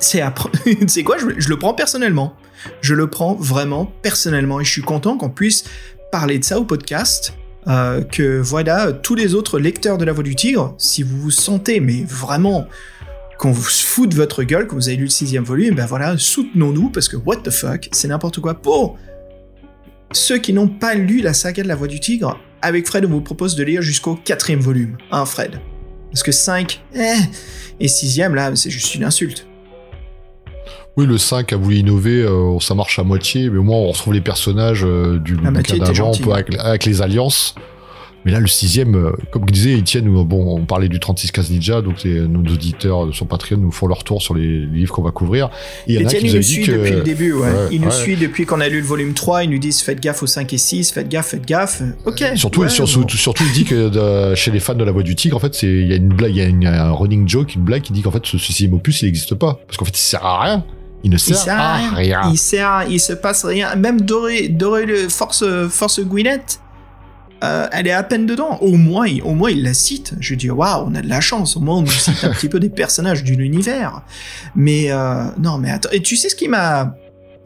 c'est c'est quoi? Je, je le prends personnellement. Je le prends vraiment personnellement, et je suis content qu'on puisse parler de ça au podcast. Euh, que voilà, tous les autres lecteurs de La Voix du Tigre, si vous vous sentez, mais vraiment, qu'on vous fout de votre gueule, que vous avez lu le sixième volume, ben voilà, soutenons-nous, parce que what the fuck, c'est n'importe quoi. Pour ceux qui n'ont pas lu la saga de La Voix du Tigre, avec Fred, on vous propose de lire jusqu'au quatrième volume, hein Fred? Parce que 5, eh, et sixième, là, c'est juste une insulte.
Oui, le 5 a voulu innover, euh, ça marche à moitié, mais au moins on retrouve les personnages euh, du
moitié
bouquin d'avant, avec les alliances. Mais là, le sixième, euh, comme disait Etienne, nous, bon, on parlait du 3615 Ninja, donc les- nos auditeurs sur Patreon nous font leur tour sur les livres qu'on va couvrir. Et il qui
il
nous dit
suit
que...
depuis le début, ouais.
Ouais,
il nous
ouais.
suit depuis qu'on a lu le volume 3, ils nous disent faites gaffe aux 5 et 6, faites gaffe, faites gaffe. Ok.
Surtout,
ouais,
sur-
bon.
surtout, surtout, il dit que de- chez les fans de la voix du tigre, en fait, il y a une blague, il y a une- un running joke, une blague qui dit qu'en fait ce sixième opus il n'existe pas parce qu'en fait il sert à rien. Il ne
Il
sert, à rien.
Il sert, à- il se passe rien. Même Doré, Doré le Force, Force Gwyneth, euh, elle est à peine dedans. Au moins, au moins, il la cite. Je dis, waouh, on a de la chance. Au moins, on nous cite un petit peu des personnages de l'univers. Mais, euh, non, mais attends. Et tu sais ce qui m'a.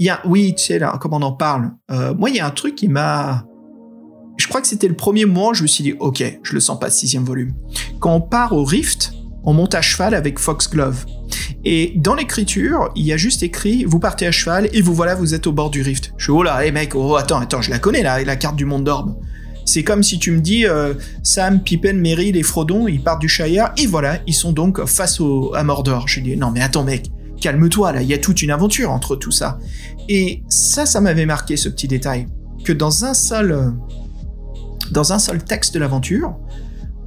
A, oui, tu sais, là, comme on en parle. Euh, moi, il y a un truc qui m'a. Je crois que c'était le premier moment où je me suis dit, ok, je le sens pas, sixième volume. Quand on part au Rift, on monte à cheval avec Foxglove. Et dans l'écriture, il y a juste écrit vous partez à cheval et vous voilà, vous êtes au bord du rift. Je suis oh là, hé mec, oh attends, attends, je la connais là, la carte du monde d'orbe. C'est comme si tu me dis euh, Sam, Pippen, Merry, les Frodon, ils partent du Shire et voilà, ils sont donc face au, à Mordor. Je dis non mais attends mec, calme-toi là, il y a toute une aventure entre tout ça. Et ça, ça m'avait marqué ce petit détail que dans un seul, euh, dans un seul texte de l'aventure,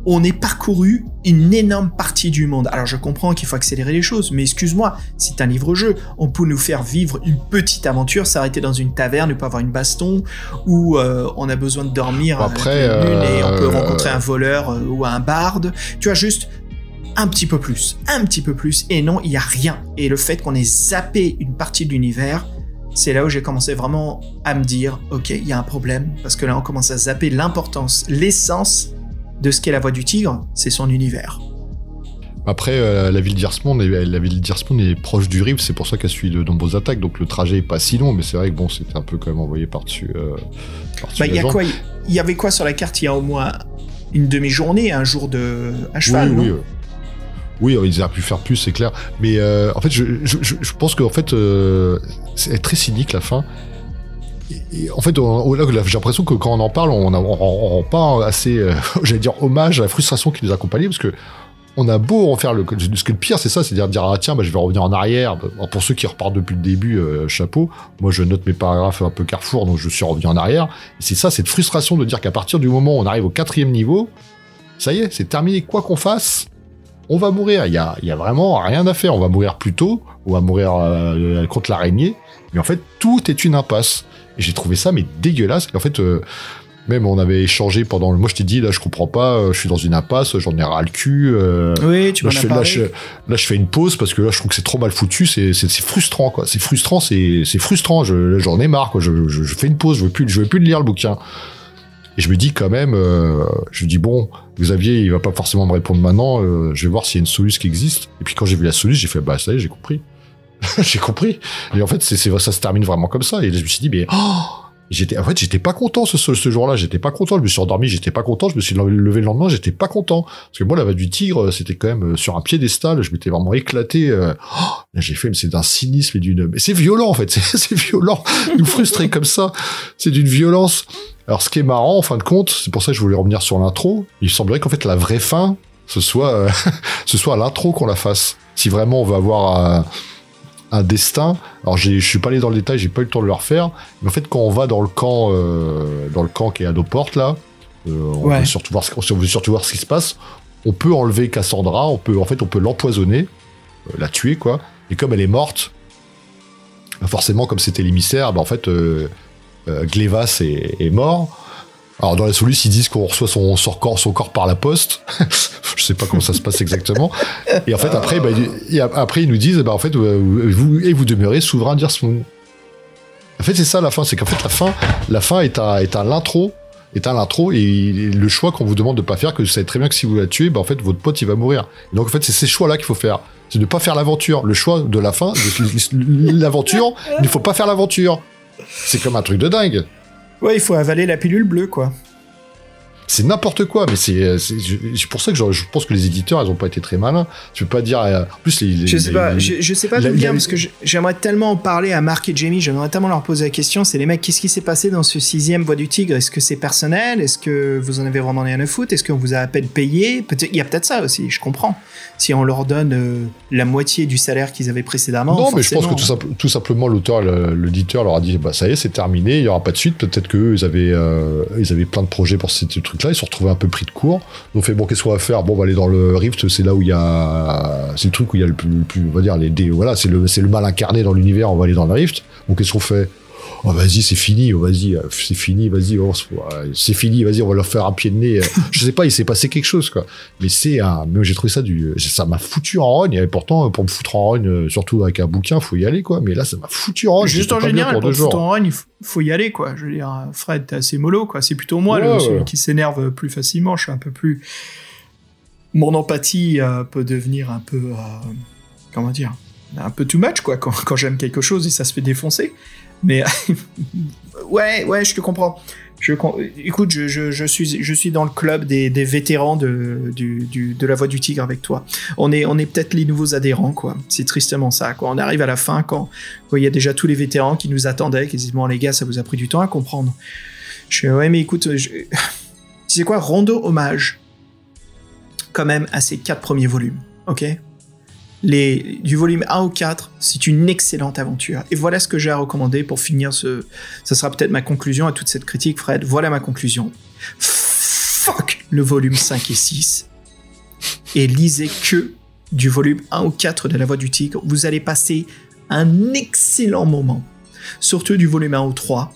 on est parcouru une énorme partie du monde. Alors je comprends qu'il faut accélérer les choses, mais excuse-moi, c'est un livre-jeu. On peut nous faire vivre une petite aventure, s'arrêter dans une taverne, ne pas avoir une baston, ou euh, on a besoin de dormir à
après,
lune et on peut
euh,
rencontrer un voleur euh, ou un barde. Tu vois, juste un petit peu plus, un petit peu plus. Et non, il y a rien. Et le fait qu'on ait zappé une partie de l'univers, c'est là où j'ai commencé vraiment à me dire, ok, il y a un problème, parce que là on commence à zapper l'importance, l'essence de ce qu'est la voix du tigre, c'est son univers.
Après, euh, la ville d'Irsmond, est- la ville est proche du Rift, c'est pour ça qu'elle suit de nombreuses attaques, donc le trajet est pas si long, mais c'est vrai que bon, c'était un peu quand même envoyé par-dessus. Euh,
Bah, il y avait quoi sur la carte Il y a au moins une demi-journée, un jour de à cheval,
oui,
non?
oui, euh, oui, ils auraient pu faire plus, c'est clair. Mais euh, en fait, je, je, je- je pense qu'en fait, euh, c'est très cynique la fin. Et, en fait, j'ai l'impression que quand on en parle, on, a- on, on rend pas assez, euh, j'allais dire, hommage à la frustration qui nous accompagnait, parce que on a beau en faire le. Ce que le pire, c'est ça, c'est-à-dire dire, ah tiens, bah, je vais revenir en arrière. Bon, pour ceux qui repartent depuis le début, euh, chapeau. Moi, je note mes paragraphes un peu carrefour, donc je suis revenu en arrière. C'est ça, cette frustration de dire qu'à partir du moment où on arrive au quatrième niveau, ça y est, c'est terminé. Quoi qu'on fasse, on va mourir. Il y a, y a vraiment rien à faire. On va mourir plus tôt, on va mourir euh, contre l'araignée. Mais en fait, tout est une impasse. Et j'ai trouvé ça mais dégueulasse. Et en fait, euh, même on avait échangé pendant. le- Moi, je t'ai dit là, je comprends pas. euh, Je suis dans une impasse. J'en ai ras le cul. euh,
Oui, tu
Là je, fais, là, je, là, je fais une pause parce que là, je trouve que c'est trop mal foutu. C'est, frustrant, quoi. C'est frustrant, c'est, frustrant. Je, j'en ai marre, quoi. Je, fais une pause. Je veux plus, je veux plus lire le bouquin. Et je me dis quand même, euh, je me dis bon, Xavier, il va pas forcément me répondre maintenant. je vais voir s'il y a une solution qui existe. Et puis quand j'ai vu la solution, j'ai fait bah ça y est, j'ai compris. j'ai compris. Et en fait, c'est, ça se termine vraiment comme ça. Et je me suis dit mais oh J'étais, en fait, j'étais pas content ce, ce, ce jour-là. J'étais pas content. Je me suis endormi. J'étais pas content. Je me suis levé le lendemain. J'étais pas content parce que moi, la va du tigre, c'était quand même euh, sur un piédestal. Je m'étais vraiment éclaté. euh, oh, j'ai fait, mais c'est d'un cynisme et d'une. Mais c'est violent en fait. C'est, violent. Nous frustrer comme ça, c'est d'une violence. Alors, ce qui est marrant, en fin de compte, c'est pour ça que je voulais revenir sur l'intro. Il semblerait qu'en fait, la vraie fin, ce soit, euh, ce soit à l'intro qu'on la fasse. Si vraiment on veut avoir un, un destin. Alors, je suis pas allé dans le détail, j'ai pas eu le temps de le refaire. Mais en fait, quand on va dans le camp, euh, dans le camp qui est à nos portes là, euh, on,
Ouais.
veut surtout voir ce, on veut surtout voir ce qui se passe. On peut enlever Cassandra, on peut, en fait, on peut l'empoisonner, euh, la tuer quoi. Et comme elle est morte, forcément, comme c'était l'émissaire, bah, en fait, Glevas est, est mort. Alors dans la solution, ils disent qu'on reçoit son, son corps, son corps par la poste. je sais pas comment ça se passe exactement. Et en fait, après, bah, après ils nous disent, bah, en fait, euh, et vous demeurez souverain d'Irsmoon. En fait, c'est ça la fin, c'est qu'en fait, la fin, la fin est à, est à l'intro, est à l'intro, et le choix qu'on vous demande de pas faire, que vous savez très bien que si vous la tuez, bah, en fait, votre pote, il va mourir. Donc, en fait, c'est ces choix-là qu'il faut faire. C'est de pas faire l'aventure. Le choix de la fin, l'aventure, il ne faut pas faire l'aventure. C'est comme un truc de dingue.
Ouais, il faut avaler la pilule bleue, quoi.
C'est n'importe quoi, mais c'est c'est c'est pour ça que je, je pense que les éditeurs, ils ont pas été très malins. Je peux pas dire. euh, En plus, les, les-
Je sais
les-
pas, je, je sais pas d'où vient
la-
parce que je- j'aimerais tellement en parler à Marc et Jamie, j'aimerais tellement leur poser la question, c'est les mecs, qu'est-ce qui s'est passé dans ce sixième Voix du Tigre? Est-ce que c'est personnel? Est-ce que vous en avez vraiment rien à foutre? Est-ce qu'on vous a à peine payé? Il y a peut-être ça aussi, je comprends. Si on leur donne euh, la moitié du salaire qu'ils avaient précédemment.
Non, mais je pense que tout, simple- tout simplement l'auteur, l'éditeur leur a dit bah ça y est, c'est terminé, il y aura pas de suite. Peut-être que eux, ils avaient, euh, ils avaient plein de projets pour ce truc-là, ils se sont retrouvés un peu pris de court. Ils ont fait bon, qu'est-ce qu'on va faire? Bon, on va aller dans le Rift, c'est là où il y a, c'est le truc où il y a le plus, le plus on va dire les, dé- voilà, c'est le, le mal incarné dans l'univers. On va aller dans le Rift. Donc qu'est-ce qu'on fait? Oh vas-y, c'est fini, oh, vas-y, euh, c'est fini, vas-y, oh, c'est- ouais, c'est fini, vas-y, on va leur faire un pied de nez. Je sais pas, il s'est passé quelque chose, quoi. Mais c'est un, mais j'ai trouvé ça du, ça m'a foutu en rogne. Et pourtant, pour me foutre en rogne, euh, surtout avec un bouquin, faut y aller, quoi. Mais là, ça m'a foutu en rogne.
Juste en général,
pour
pour te foutre en rogne, il faut, y aller, quoi. Je veux dire, Fred, t'es assez mollo, quoi. C'est plutôt moi,
Ouais,
le,
ouais.
celui qui s'énerve plus facilement. Je suis un peu plus. Mon empathie euh, peut devenir un peu. euh, comment dire Un peu too much, quoi, quand, quand j'aime quelque chose et ça se fait défoncer. Mais. ouais, ouais, je te comprends. Je, écoute, je, je, suis, je suis dans le club des, des vétérans de, du, du- de la voix du tigre avec toi. On est, on est peut-être les nouveaux adhérents, quoi. C'est tristement ça, quoi. On arrive à la fin quand, il y a déjà tous les vétérans qui nous attendaient, qui disent bon les gars, ça vous a pris du temps à comprendre. Je ouais mais écoute, je... sais quoi, rendo hommage quand même à ces quatre premiers volumes, ok? Les, du volume 1 au 4, c'est une excellente aventure. Et voilà ce que j'ai à recommander pour finir ce. Ça sera peut-être ma conclusion à toute cette critique, Fred. Voilà ma conclusion. Fuck le volume 5 et 6. Et lisez que du volume 1 au 4 de La Voix du Tigre. Vous allez passer un excellent moment. Surtout du volume 1 au 3.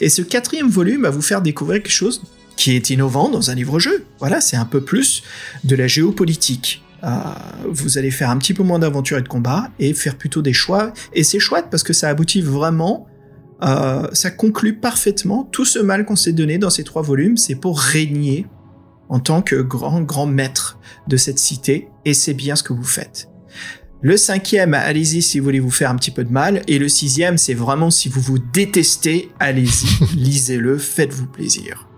Et ce quatrième volume va vous faire découvrir quelque chose qui est innovant dans un livre-jeu. Voilà, c'est un peu plus de la géopolitique. Euh, vous allez faire un petit peu moins d'aventure et de combat et faire plutôt des choix. Et c'est chouette parce que ça aboutit vraiment, euh, ça conclut parfaitement tout ce mal qu'on s'est donné dans ces trois volumes. C'est pour régner en tant que grand, grand maître de cette cité. Et c'est bien ce que vous faites. Le cinquième, allez-y si vous voulez vous faire un petit peu de mal. Et le sixième, c'est vraiment si vous vous détestez, allez-y, lisez-le, faites-vous plaisir.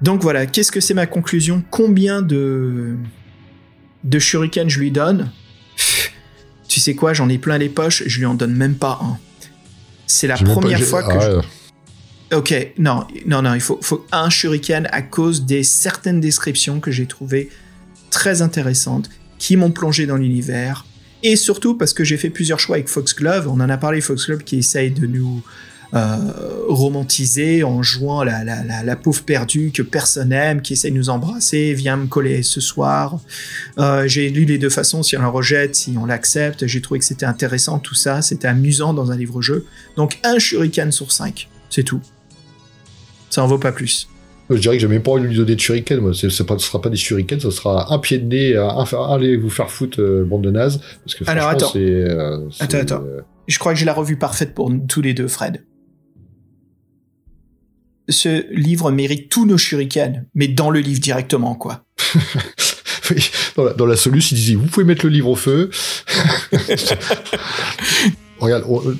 Donc voilà, qu'est-ce que c'est ma conclusion? Combien de de shuriken je lui donne Pff, Tu sais quoi, j'en ai plein les poches, je lui en donne même pas un. C'est la
pas-
première fois que
ah
je-
ouais.
Ok, non, non, non, il faut, faut un shuriken à cause des certaines descriptions que j'ai trouvées très intéressantes, qui m'ont plongé dans l'univers, et surtout parce que j'ai fait plusieurs choix avec Foxglove. On en a parlé, Foxglove qui essaye de nous euh, romantiser en jouant la, la, la, la pauvre perdue que personne n'aime, qui essaye de nous embrasser, viens me coller ce soir. Euh, j'ai lu les deux façons, si on la rejette, si on l'accepte. J'ai trouvé que c'était intéressant tout ça, c'était amusant dans un livre-jeu. Donc un shuriken sur cinq, c'est tout. Ça en vaut pas plus.
Je dirais que j'ai même pas envie de lui donner de shuriken. Moi, ce sera pas des shurikens, ce sera un pied de nez, un, allez vous faire foutre, euh, bande de nazes. Parce que
Alors, attends.
c'est, euh,
Attends, attends. Je crois que j'ai la revue parfaite pour nous- tous les deux, Fred. Ce livre mérite tous nos shurikens, mais dans le livre directement, quoi.
oui, dans, la, dans la soluce, il disait vous pouvez mettre le livre au feu. Regarde, euh,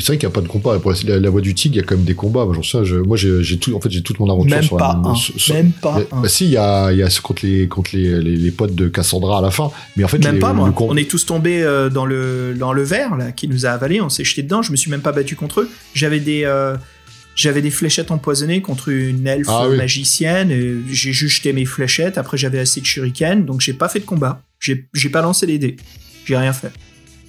c'est vrai qu'il n'y a pas de combat. Pour la, la voix du tigre, il y a quand même des combats. Moi, j'en sais, je- moi, j'ai, tout, en fait, j'ai toute mon aventure
Même
sur
pas
la,
un.
sur-
Même pas un.
bah si, il y a, y a contre les, contre les, les, les potes de Cassandra à la fin. Mais en fait,
Même
les-
pas, moi. On est tous tombés euh, dans, le, dans le verre, là, qui nous a avalé. On s'est jeté dedans. Je me suis même pas battu contre eux. J'avais des, euh, j'avais des fléchettes empoisonnées contre une elfe
Ah
magicienne. J'ai juste jeté mes fléchettes. Après, j'avais assez de shuriken. Donc, j'ai pas fait de combat. J'ai pas lancé les dés. J'ai rien fait.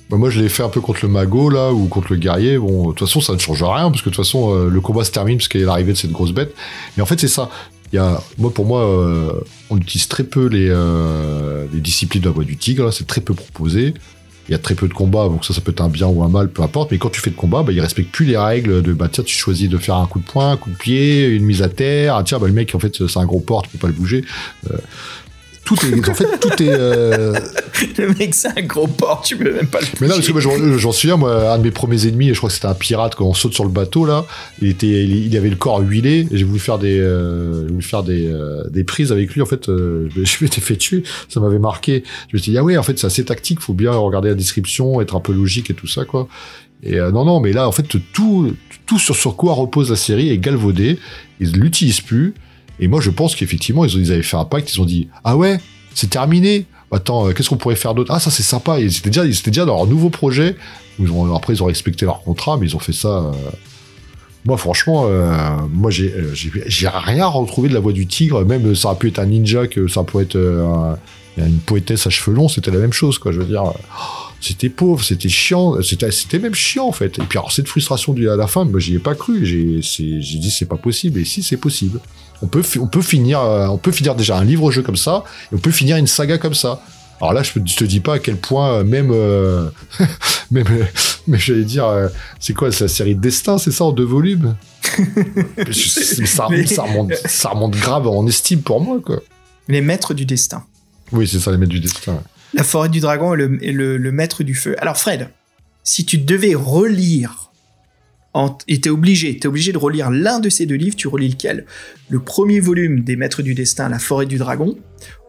Bah, moi, je l'ai fait un peu contre le mago, là, ou contre le guerrier. Bon, de toute façon, ça ne change rien, parce que de toute façon, euh, le combat se termine parce qu'il y a l'arrivée de cette grosse bête. Mais en fait, c'est ça. Il y a, moi, pour moi, euh, on utilise très peu les, euh, les disciplines de la voie du tigre, c'est très peu proposé. Il y a très peu de combats, donc ça, ça peut être un bien ou un mal, peu importe. Mais quand tu fais de combat, bah, il respecte plus les règles de, bah, tiens, tu choisis de faire un coup de poing, un coup de pied, une mise à terre. Ah, tiens, bah, le mec, en fait, c'est un gros porc, tu peux pas le bouger. Euh, tout est, en fait, tout est. euh,
Le mec, c'est un gros porc, tu peux même pas le
Mais non, parce que moi, j'en- j'en souviens, moi, un de mes premiers ennemis, je crois que c'était un pirate, quand on saute sur le bateau, là, il, était, il, il avait le corps huilé, et j'ai voulu faire des, euh, voulu faire des, euh, des prises avec lui, en fait, euh, je, je m'étais fait tuer, ça m'avait marqué. Je me suis dit, ah ouais, en fait, c'est assez tactique, faut bien regarder la description, être un peu logique et tout ça, quoi. Et euh, non, non, mais là, en fait, tout, tout sur, sur quoi repose la série est galvaudé, ils l'utilisent plus, et moi, je pense qu'effectivement, ils, avaient fait un pacte, ils ont dit, ah ouais, c'est terminé, Attends, euh, qu'est-ce qu'on pourrait faire d'autre? Ah, ça c'est sympa. Ils étaient déjà, dans leur nouveau projet. Après, ils ont respecté leur contrat, mais ils ont fait ça. euh, Moi, franchement, euh, moi, j'ai, rien retrouvé de la voix du tigre. Même ça aurait pu être un ninja, que ça pourrait être un- une poétesse à cheveux longs. C'était la même chose, quoi. Je veux dire, euh, c'était pauvre, c'était chiant. C'était, même chiant, en fait. Et puis, alors, cette frustration à la fin, moi, j'y ai pas cru. J'ai dit, c'est pas possible. Et si, c'est possible. On peut, fi- on peut finir, euh, on peut finir déjà un livre-jeu comme ça, et on peut finir une saga comme ça. Alors là, je te, dis pas à quel point, euh, même, euh, même, euh, mais j'allais dire, c'est quoi, c'est la série Destin, c'est ça, en deux volumes? Ça,
Mais-
ça, remonte, ça remonte grave en estime pour moi, quoi.
Les maîtres du destin.
Oui, c'est ça, les maîtres du destin.
La forêt du dragon et le, et le- le maître du feu. Alors Fred, si tu devais relire, en, et t'es obligé, t'es obligé de relire l'un de ces deux livres, tu relis lequel? Le premier volume des maîtres du destin, La forêt du dragon,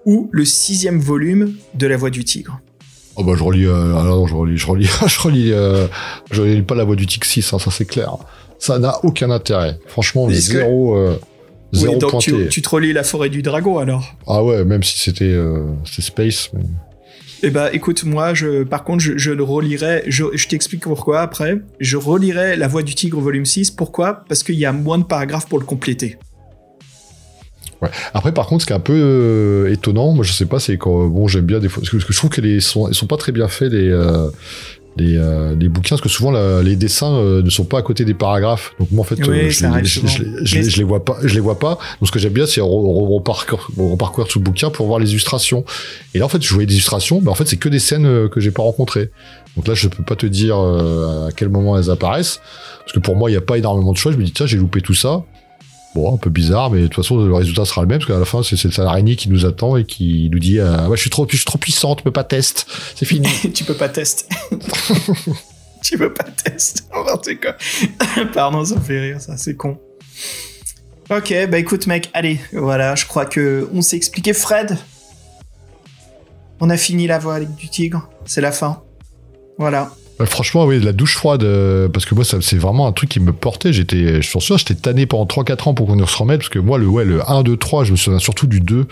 ou le sixième volume de La voix du tigre
Oh bah je relis, euh, ah non, je relis, je relis, je relis, euh, je relis pas la voix du Tic 6, hein, ça c'est clair. Ça n'a aucun intérêt. Franchement,
que-
zéro, euh, zéro
Oui, donc tu, tu te relis La forêt du dragon alors?
Ah ouais, même si c'était euh, Space. mais-
Eh bah écoute, moi, je, par contre, je, le relirai, je, t'explique pourquoi après. Je relirai La voix du tigre volume 6. Pourquoi? Parce qu'il y a moins de paragraphes pour le compléter.
Après, par contre, ce qui est un peu euh, étonnant, moi je sais pas, c'est quand bon, j'aime bien des fois, parce que, je trouve que les sont, sont pas très bien faits les euh, les, euh, les bouquins, parce que souvent la- les dessins euh, ne sont pas à côté des paragraphes. Donc moi en fait,
Oui,
euh, je, les, je, je je vois pas, je les vois pas. Donc ce que j'aime bien, c'est re- re- reparcourir, tout le bouquin pour voir les illustrations. Et là en fait, je voyais des illustrations, mais en fait c'est que des scènes euh, que j'ai pas rencontrées. Donc là, je peux pas te dire euh, à quel moment elles apparaissent, parce que pour moi, il y a pas énormément de choix. Je me dis tiens, j'ai loupé tout ça. Bon, un peu bizarre, mais de toute façon, le résultat sera le même, parce qu'à la fin, c'est c'est l'araignée qui nous attend et qui nous dit euh, ouais, je, suis trop, je suis trop puissante, peux pas test. C'est fini.
tu peux pas tester. tu peux pas quoi. Pardon, ça me fait rire, ça, c'est con. Ok, bah écoute, mec, allez, voilà, je crois que on s'est expliqué. Fred, on a fini la voix avec du tigre, c'est la fin. Voilà.
Franchement, oui, de la douche froide, euh, parce que moi, c'est vraiment un truc qui me portait. J'étais, je suis sûr, j'étais tanné pendant 3-4 ans pour qu'on se remette, parce que moi, le, ouais, le 1, 2, 3, je me souviens surtout du 2,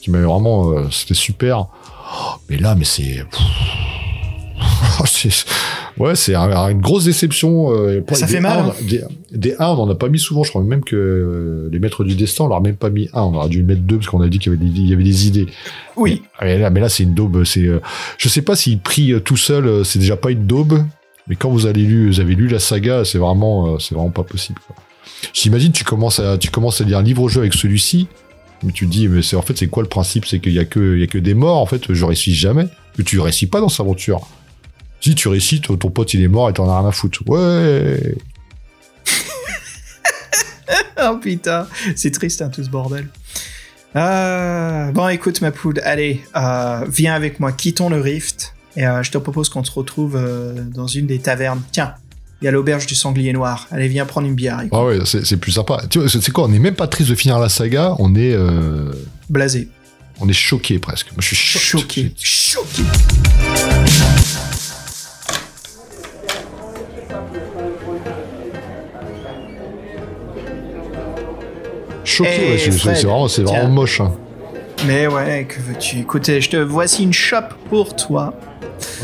qui m'avait vraiment, euh, c'était super. Oh, Mais là, mais c'est. Ouais, c'est un- une grosse déception. euh,
Ça fait mal,
un,
hein.
Des, des 1, on n'en a pas mis souvent. Je crois même que euh, les maîtres du destin, on leur a même pas mis 1. On aurait dû mettre 2 parce qu'on a dit qu'il y avait des, il y avait des idées.
Oui,
Mais là, mais là c'est une daube. C'est, euh, je sais pas s'il prie euh, tout seul, c'est déjà pas une daube. Mais quand vous allez lu, vous avez lu la saga, c'est vraiment, c'est vraiment pas possible. J'imagine tu commences à, tu commences à lire un livre-jeu avec celui-ci, mais tu te dis, mais c'est en fait c'est quoi le principe? C'est qu'il y a que, il y a que des morts. En fait, je réussis jamais. Que tu réussis pas dans cette aventure. Si tu réussis, ton pote il est mort et t'en as rien à foutre. Ouais.
Oh putain, c'est triste hein, tout ce bordel. Euh, bon, écoute ma poule, allez, euh, viens avec moi, quittons le rift. Et euh, je te propose qu'on se retrouve dans une des tavernes. Tiens, il y a l'auberge du sanglier noir. Allez, viens prendre une bière. écoute.
Ah ouais, c'est plus sympa. Tu vois, c'est quoi On est même pas triste de finir la saga. On est,
Blasé.
on est choqué presque. Moi, je suis cho-
Choqué. Choqué.
Choqué,
Eh,
ouais, c'est vraiment, moche. hein.
Mais ouais, que veux-tu? Écoutez, je te voici une chope pour toi.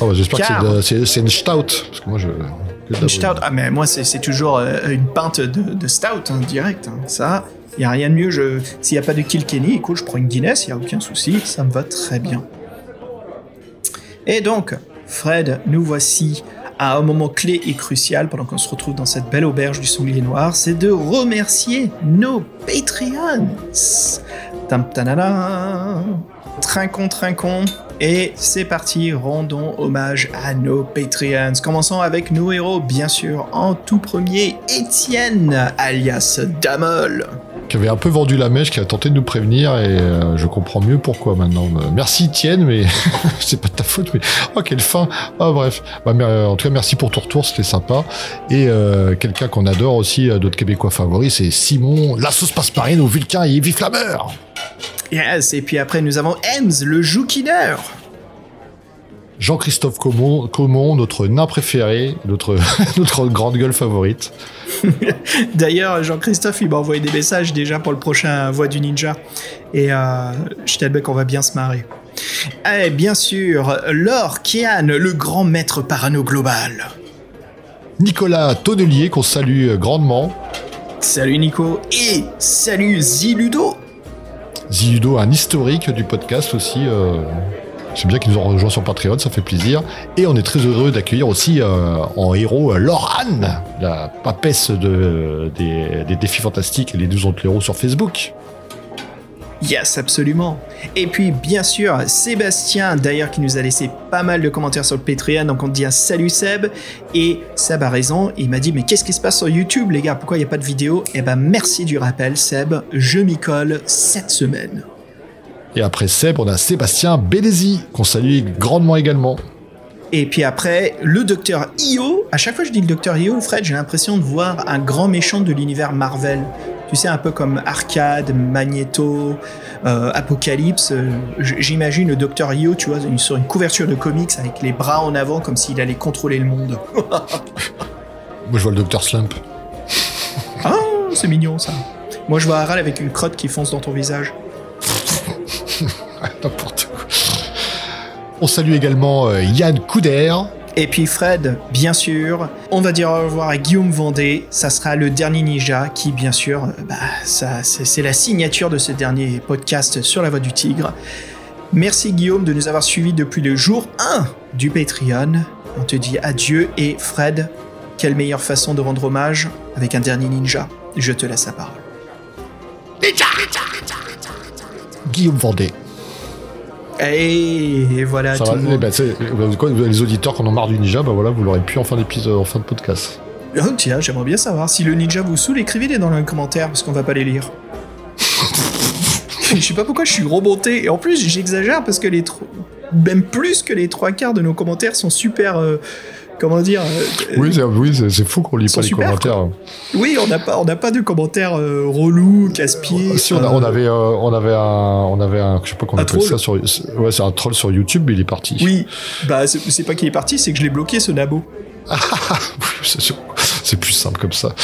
Bah, J'espère que
Car-
c'est une stout. Parce que moi, je.
Une stout. Ah, mais moi, c'est toujours euh, une pinte de, de stout, hein, direct. hein. Ça, il y a rien de mieux. Je... S'il n'y a pas de Kilkenny, écoute, je prends une Guinness, il y a aucun souci. Ça me va très bien. Et donc, Fred, nous voici à un moment clé et crucial pendant qu'on se retrouve dans cette belle auberge du sanglier noir, c'est de remercier nos Patreons. Tam. Trincon, trincon. Et c'est parti, rendons hommage à nos Patreons. Commençons avec nos héros, bien sûr. En tout premier, Étienne, alias Damol.
Qui avait un peu vendu la mèche, qui a tenté de nous prévenir et euh, je comprends mieux pourquoi maintenant. Euh, Merci Tienne, mais c'est pas de ta faute. Mais oh quelle fin. Ah bref. Bah, euh, en tout cas merci pour ton retour, c'était sympa. Et euh, quelqu'un qu'on adore aussi, d'autres Québécois favoris, c'est Simon, la sauce passe-parine au Vulcain et Evie Flammeur.
Yes, et puis après nous avons Ems, le joukineur.
Jean-Christophe Comon, Comon, notre nain préféré, notre, notre grande gueule favorite.
D'ailleurs, Jean-Christophe, il m'a envoyé des messages déjà pour le prochain Voix du Ninja. Et euh, je t'admets qu'on va bien se marrer. Et bien sûr, Laure Kian, le grand maître parano global.
Nicolas Tonnelier, qu'on salue grandement.
Salut Nico. Et salut Ziludo.
Ziludo, un historique du podcast aussi. Euh, J'aime bien qu'ils nous ont rejoint sur Patreon, ça fait plaisir. Et on est très heureux d'accueillir aussi euh, en héros euh, Laurane, la papesse de, des, défis fantastiques et les 12 autres héros sur Facebook.
Yes, absolument. Et puis, bien sûr, Sébastien, d'ailleurs, qui nous a laissé pas mal de commentaires sur le Patreon. Donc, on dit un salut Seb. Et Seb a raison. Il m'a dit, mais qu'est-ce qui se passe sur YouTube, les gars? Pourquoi il n'y a pas de vidéo? Eh ben, merci du rappel, Seb. Je m'y colle cette semaine.
Et après Seb, on a Sébastien Bélézy, qu'on salue grandement également.
Et puis après, le docteur Io. À chaque fois que je dis le docteur Io, Fred, j'ai l'impression de voir un grand méchant de l'univers Marvel. Tu sais, un peu comme Arcade, Magneto, euh, Apocalypse. Euh, J'imagine le docteur Io, tu vois, sur une couverture de comics avec les bras en avant comme s'il allait contrôler le monde.
Moi, je vois le docteur Slump.
ah, c'est mignon ça. Moi, je vois Aral avec une crotte qui fonce dans ton visage.
N'importe quoi. On salue également euh, Yann Couder.
Et puis Fred, bien sûr, on va dire au revoir à Guillaume Vendée. Ça sera le dernier ninja qui, bien sûr, euh, bah, ça, c'est c'est la signature de ce dernier podcast sur la voie du tigre. Merci Guillaume de nous avoir suivis depuis le jour 1 du Patreon. On te dit adieu et Fred, quelle meilleure façon de rendre hommage avec un dernier ninja? Je te laisse la parole.
Guillaume Vendée.
Et voilà
Ça
tout
va,
le monde.
ben, quoi, les auditeurs qui en ont marre du ninja, bah voilà, vous l'aurez pu en fin d'épisode, en fin de podcast.
Oh, tiens, j'aimerais bien savoir si le ninja vous saoule, écrivez-les dans les commentaires parce qu'on va pas les lire. je sais pas pourquoi je suis remonté et en plus j'exagère parce que les même plus que les trois quarts de nos commentaires sont super euh, comment dire euh,
Oui, c'est oui, fou qu'on lit pas les
super,
commentaires.
oui on n'a pas on n'a pas de commentaires euh, relous casse-pieds
Si on, a-
euh,
on avait, euh, on avait un, on avait un, je sais pas qu'on
Un
appelle
troll
ça sur, ouais, c'est un troll sur YouTube, mais il est parti.
oui bah c'est pas qu'il est parti c'est que je l'ai bloqué ce nabo
c'est sûr. C'est plus simple comme ça.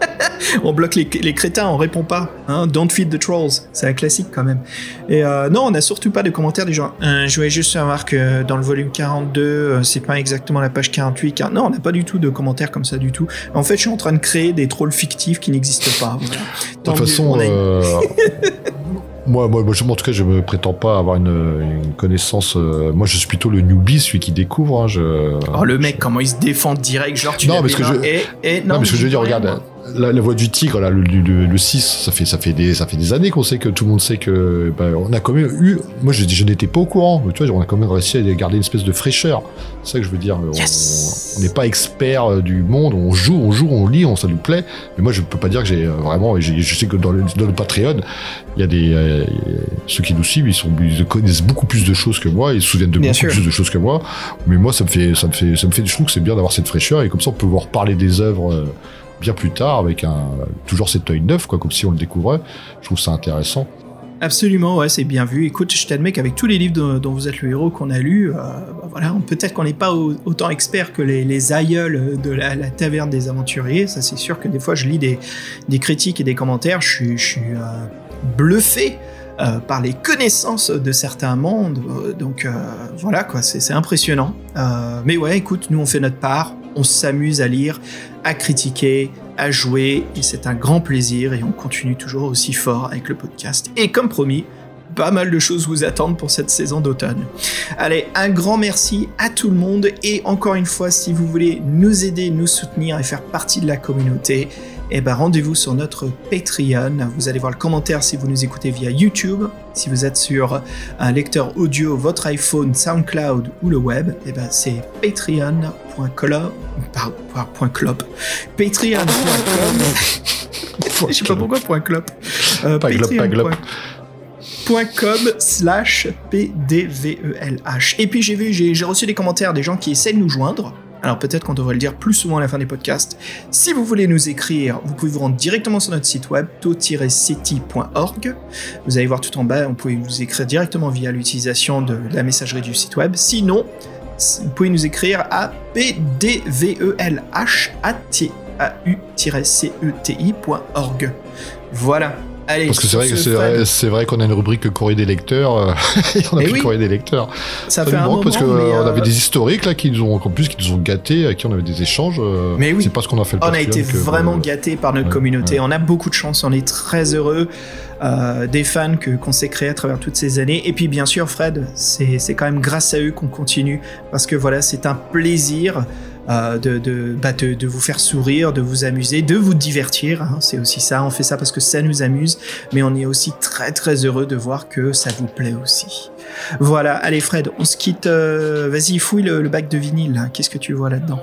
on bloque les, les crétins, on répond pas. Hein, don't feed the trolls, c'est un classique quand même. Et euh, non, on n'a surtout pas de commentaires des gens. Euh, je voulais juste savoir que dans le volume 42, euh, c'est pas exactement la page 48. Car... Non, on n'a pas du tout de commentaires comme ça du tout. En fait, je suis en train de créer des trolls fictifs qui n'existent pas. Voilà.
De toute façon,
on a
moi, moi, moi, je- en tout cas, je me prétends pas avoir une, une connaissance. euh, moi, je suis plutôt le newbie, celui qui découvre. hein, je...
Oh, le mec, comment il se défend direct, genre tu
Non, mais ce que je-
et, et
Non, mais ce que je veux dire, regarde, la, la voix du tigre, là, le, le, le 6, ça fait, ça, fait des, ça fait des années qu'on sait que tout le monde sait que. bah, on a quand même eu. Moi, je, je n'étais pas au courant, mais tu vois, on a quand même réussi à garder une espèce de fraîcheur. C'est ça que je veux dire. On-
Yes.
On n'est pas expert euh, du monde, on joue, on joue, on lit, on, ça nous plaît. Mais moi, je peux pas dire que j'ai euh, vraiment. Je sais que dans le, dans le Patreon, il y a des. euh, ceux qui nous suivent, ils, sont, ils connaissent beaucoup plus de choses que moi, ils se souviennent de
Bien
beaucoup
sûr.
plus de choses que moi. Mais moi, ça me fait, ça me fait, ça me fait, je trouve que c'est bien d'avoir cette fraîcheur et comme ça, on peut voir parler des œuvres euh, plus tard avec un, toujours cet œil neuf, quoi, comme si on le découvrait. Je trouve ça intéressant.
Absolument, ouais, c'est bien vu. Écoute, je t'admets qu'avec tous les livres dont, vous êtes le héros qu'on a lus, euh, bah voilà, peut-être qu'on n'est pas au- autant expert que les, aïeuls de la, taverne des aventuriers. Ça, c'est sûr que des fois, je lis des, critiques et des commentaires, je suis, euh, bluffé. euh, par les connaissances de certains mondes, Euh, donc voilà quoi, c'est impressionnant. Mais ouais, écoute, nous on fait notre part, on s'amuse à lire, à critiquer, à jouer, et c'est un grand plaisir, et on continue toujours aussi fort avec le podcast. Et comme promis, pas mal de choses vous attendent pour cette saison d'automne. Allez, un grand merci à tout le monde, et encore une fois, si vous voulez nous aider, nous soutenir et faire partie de la communauté, eh ben rendez-vous sur notre Patreon. Vous allez voir le commentaire si vous nous écoutez via YouTube. Si vous êtes sur un lecteur audio, votre iPhone, SoundCloud ou le web, eh ben c'est patreon.club. par- par- point club. Patreon.com. Je sais pas pourquoi point club. Euh,
Pas globe, pas globe.
patreon.com slash pdvelh. Et puis j'ai vu, j'ai j'ai reçu des commentaires des gens qui essaient de nous joindre. Alors peut-être qu'on devrait le dire plus souvent à la fin des podcasts. Si vous voulez nous écrire, vous pouvez vous rendre directement sur notre site web to-city.org. Vous allez voir tout en bas, vous pouvez nous écrire directement via l'utilisation de la messagerie du site web. Sinon, vous pouvez nous écrire à pdvelh.au-ceti.org. Voilà. Allez,
Parce que c'est vrai, que c'est qu'on a une rubrique courrier des lecteurs. euh, on a
Eh
plus
oui.
courrier des lecteurs.
ça
Ça
fait un moment,
parce qu'on
euh,
avait des historiques là qui nous ont, en plus, qui nous ont gâtés, à qui on avait des échanges. euh,
Mais oui.
C'est pas ce qu'on a fait le
On a été
que-
vraiment
euh,
gâtés par notre
ouais,
communauté.
ouais.
On a beaucoup de chance. On est très heureux euh, des fans que qu'on s'est créés à travers toutes ces années. Et puis bien sûr, Fred, c'est quand même grâce à eux qu'on continue parce que voilà, c'est un plaisir. Euh, de, de, bah, de, de vous faire sourire, de vous amuser, de vous divertir. hein. C'est aussi ça. On fait ça parce que ça nous amuse, mais on est aussi très très heureux de voir que ça vous plaît aussi. Voilà. Allez, Fred, on se quitte. euh, Vas-y, fouille le, le bac de vinyle. là. Qu'est-ce que tu vois là-dedans?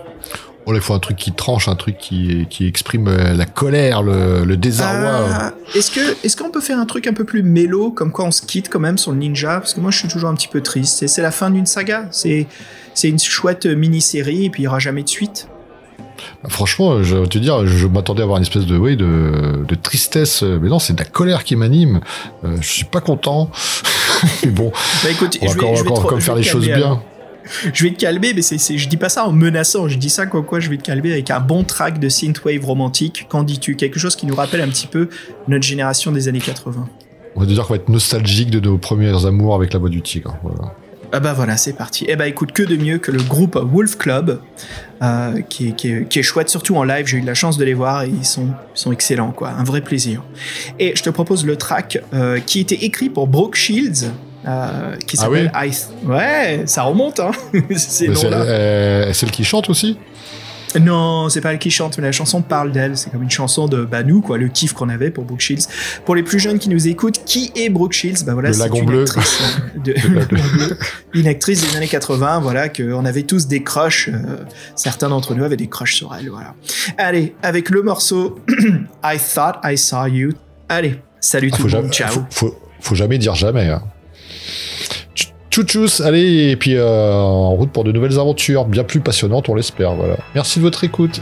Oh, là, il faut un truc qui tranche, un truc qui, qui exprime euh, la colère, le, le désarroi.
Ah, est-ce que est-ce qu'on peut faire un truc un peu plus mélo, comme quoi on se quitte quand même sur le ninja? Parce que moi je suis toujours un petit peu triste. C'est la fin d'une saga. C'est c'est une chouette mini-série et puis il y aura jamais de suite.
Franchement, je vais te dire, je m'attendais à avoir une espèce de, oui, de, de tristesse, mais non, c'est de la colère qui m'anime. Euh, je suis pas content. mais bon,
Bah écoute,
on va
je vais,
encore,
je vais
encore-
te-
comme
je
faire les choses bien.
alors. Je vais te calmer, mais c'est, je dis pas ça en menaçant. Je dis ça comme quoi je vais te calmer avec un bon track de synthwave romantique. Qu'en dis-tu? Quelque chose qui nous rappelle un petit peu notre génération des années 80.
On va dire qu'on va être nostalgique de nos premiers amours avec la voix du tigre. Voilà.
Ah bah voilà, c'est parti. Eh bah écoute, que de mieux que le groupe Wolf Club, euh, qui, est, qui, est, qui est chouette, surtout en live. J'ai eu de la chance de les voir et ils sont, ils sont excellents, quoi. Un vrai plaisir. Et je te propose le track euh, qui était écrit pour Brooke Shields. Euh, qui
Ah
s'appelle Ice. Ouais, ça remonte, hein.
C'est euh, celle qui chante aussi
Non, c'est pas elle qui chante, mais la chanson parle d'elle. C'est comme une chanson de bah, nous, quoi, le kiff qu'on avait pour Brooke Shields. Pour les plus jeunes qui nous écoutent, qui est Brooke Shields? Bah voilà, c'est une
bleu.
actrice, de- bleu. une actrice des années 80, voilà, qu'on avait tous des crushs. euh, certains d'entre nous avaient des crushs sur elle, voilà. Allez, avec le morceau I Thought I Saw You. Allez, salut
Ah,
tout le monde, ciao.
faut, faut- faut jamais dire jamais. Hein. Tch- Tchou-tchous, allez, et puis euh, en route pour de nouvelles aventures, bien plus passionnantes, on l'espère. Voilà. Merci de votre écoute.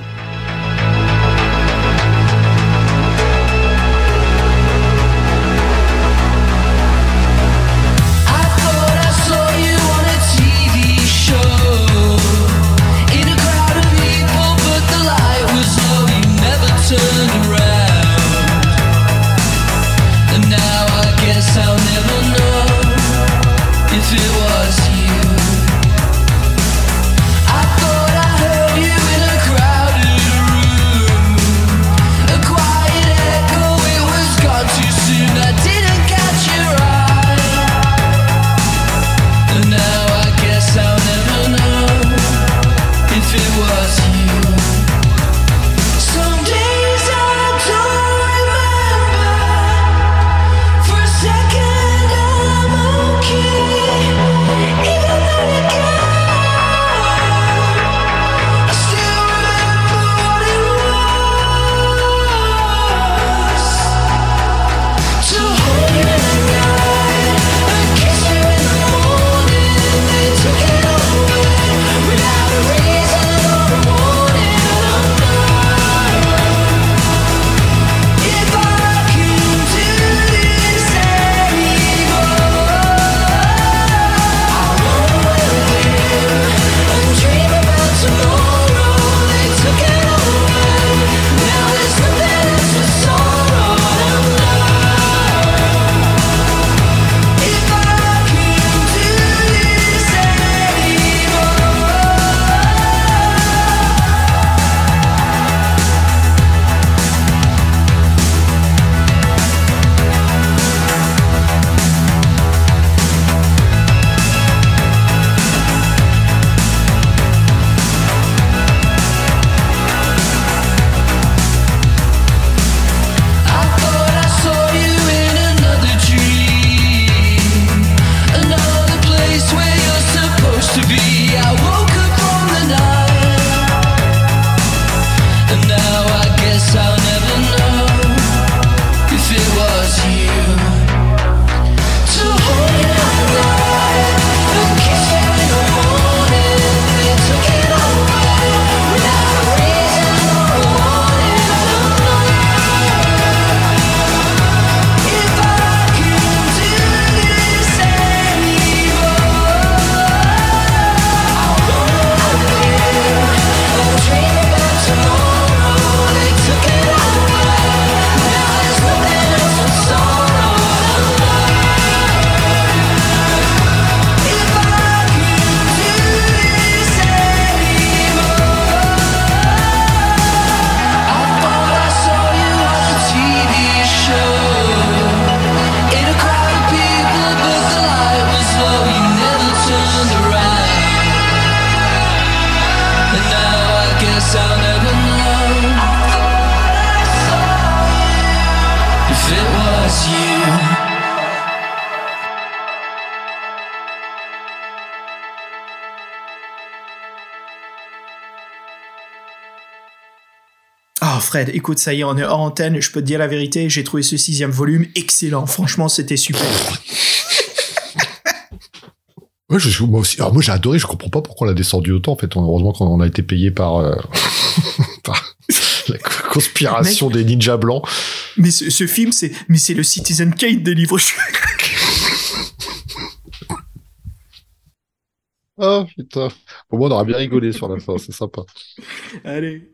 Écoute, ça y est, on est hors antenne, je peux te dire la vérité, j'ai trouvé ce sixième volume excellent. Franchement, c'était super.
Ouais, je- moi aussi. Alors moi j'ai adoré, je comprends pas pourquoi on l'a descendu autant en fait. On- Heureusement qu'on a été payé par, euh, par la conspiration des ninjas blancs.
Mais ce, ce film, c'est, mais c'est le Citizen Kane des livres.
Ah putain. Au moins on aura bien rigolé sur la fin, c'est sympa.
Allez.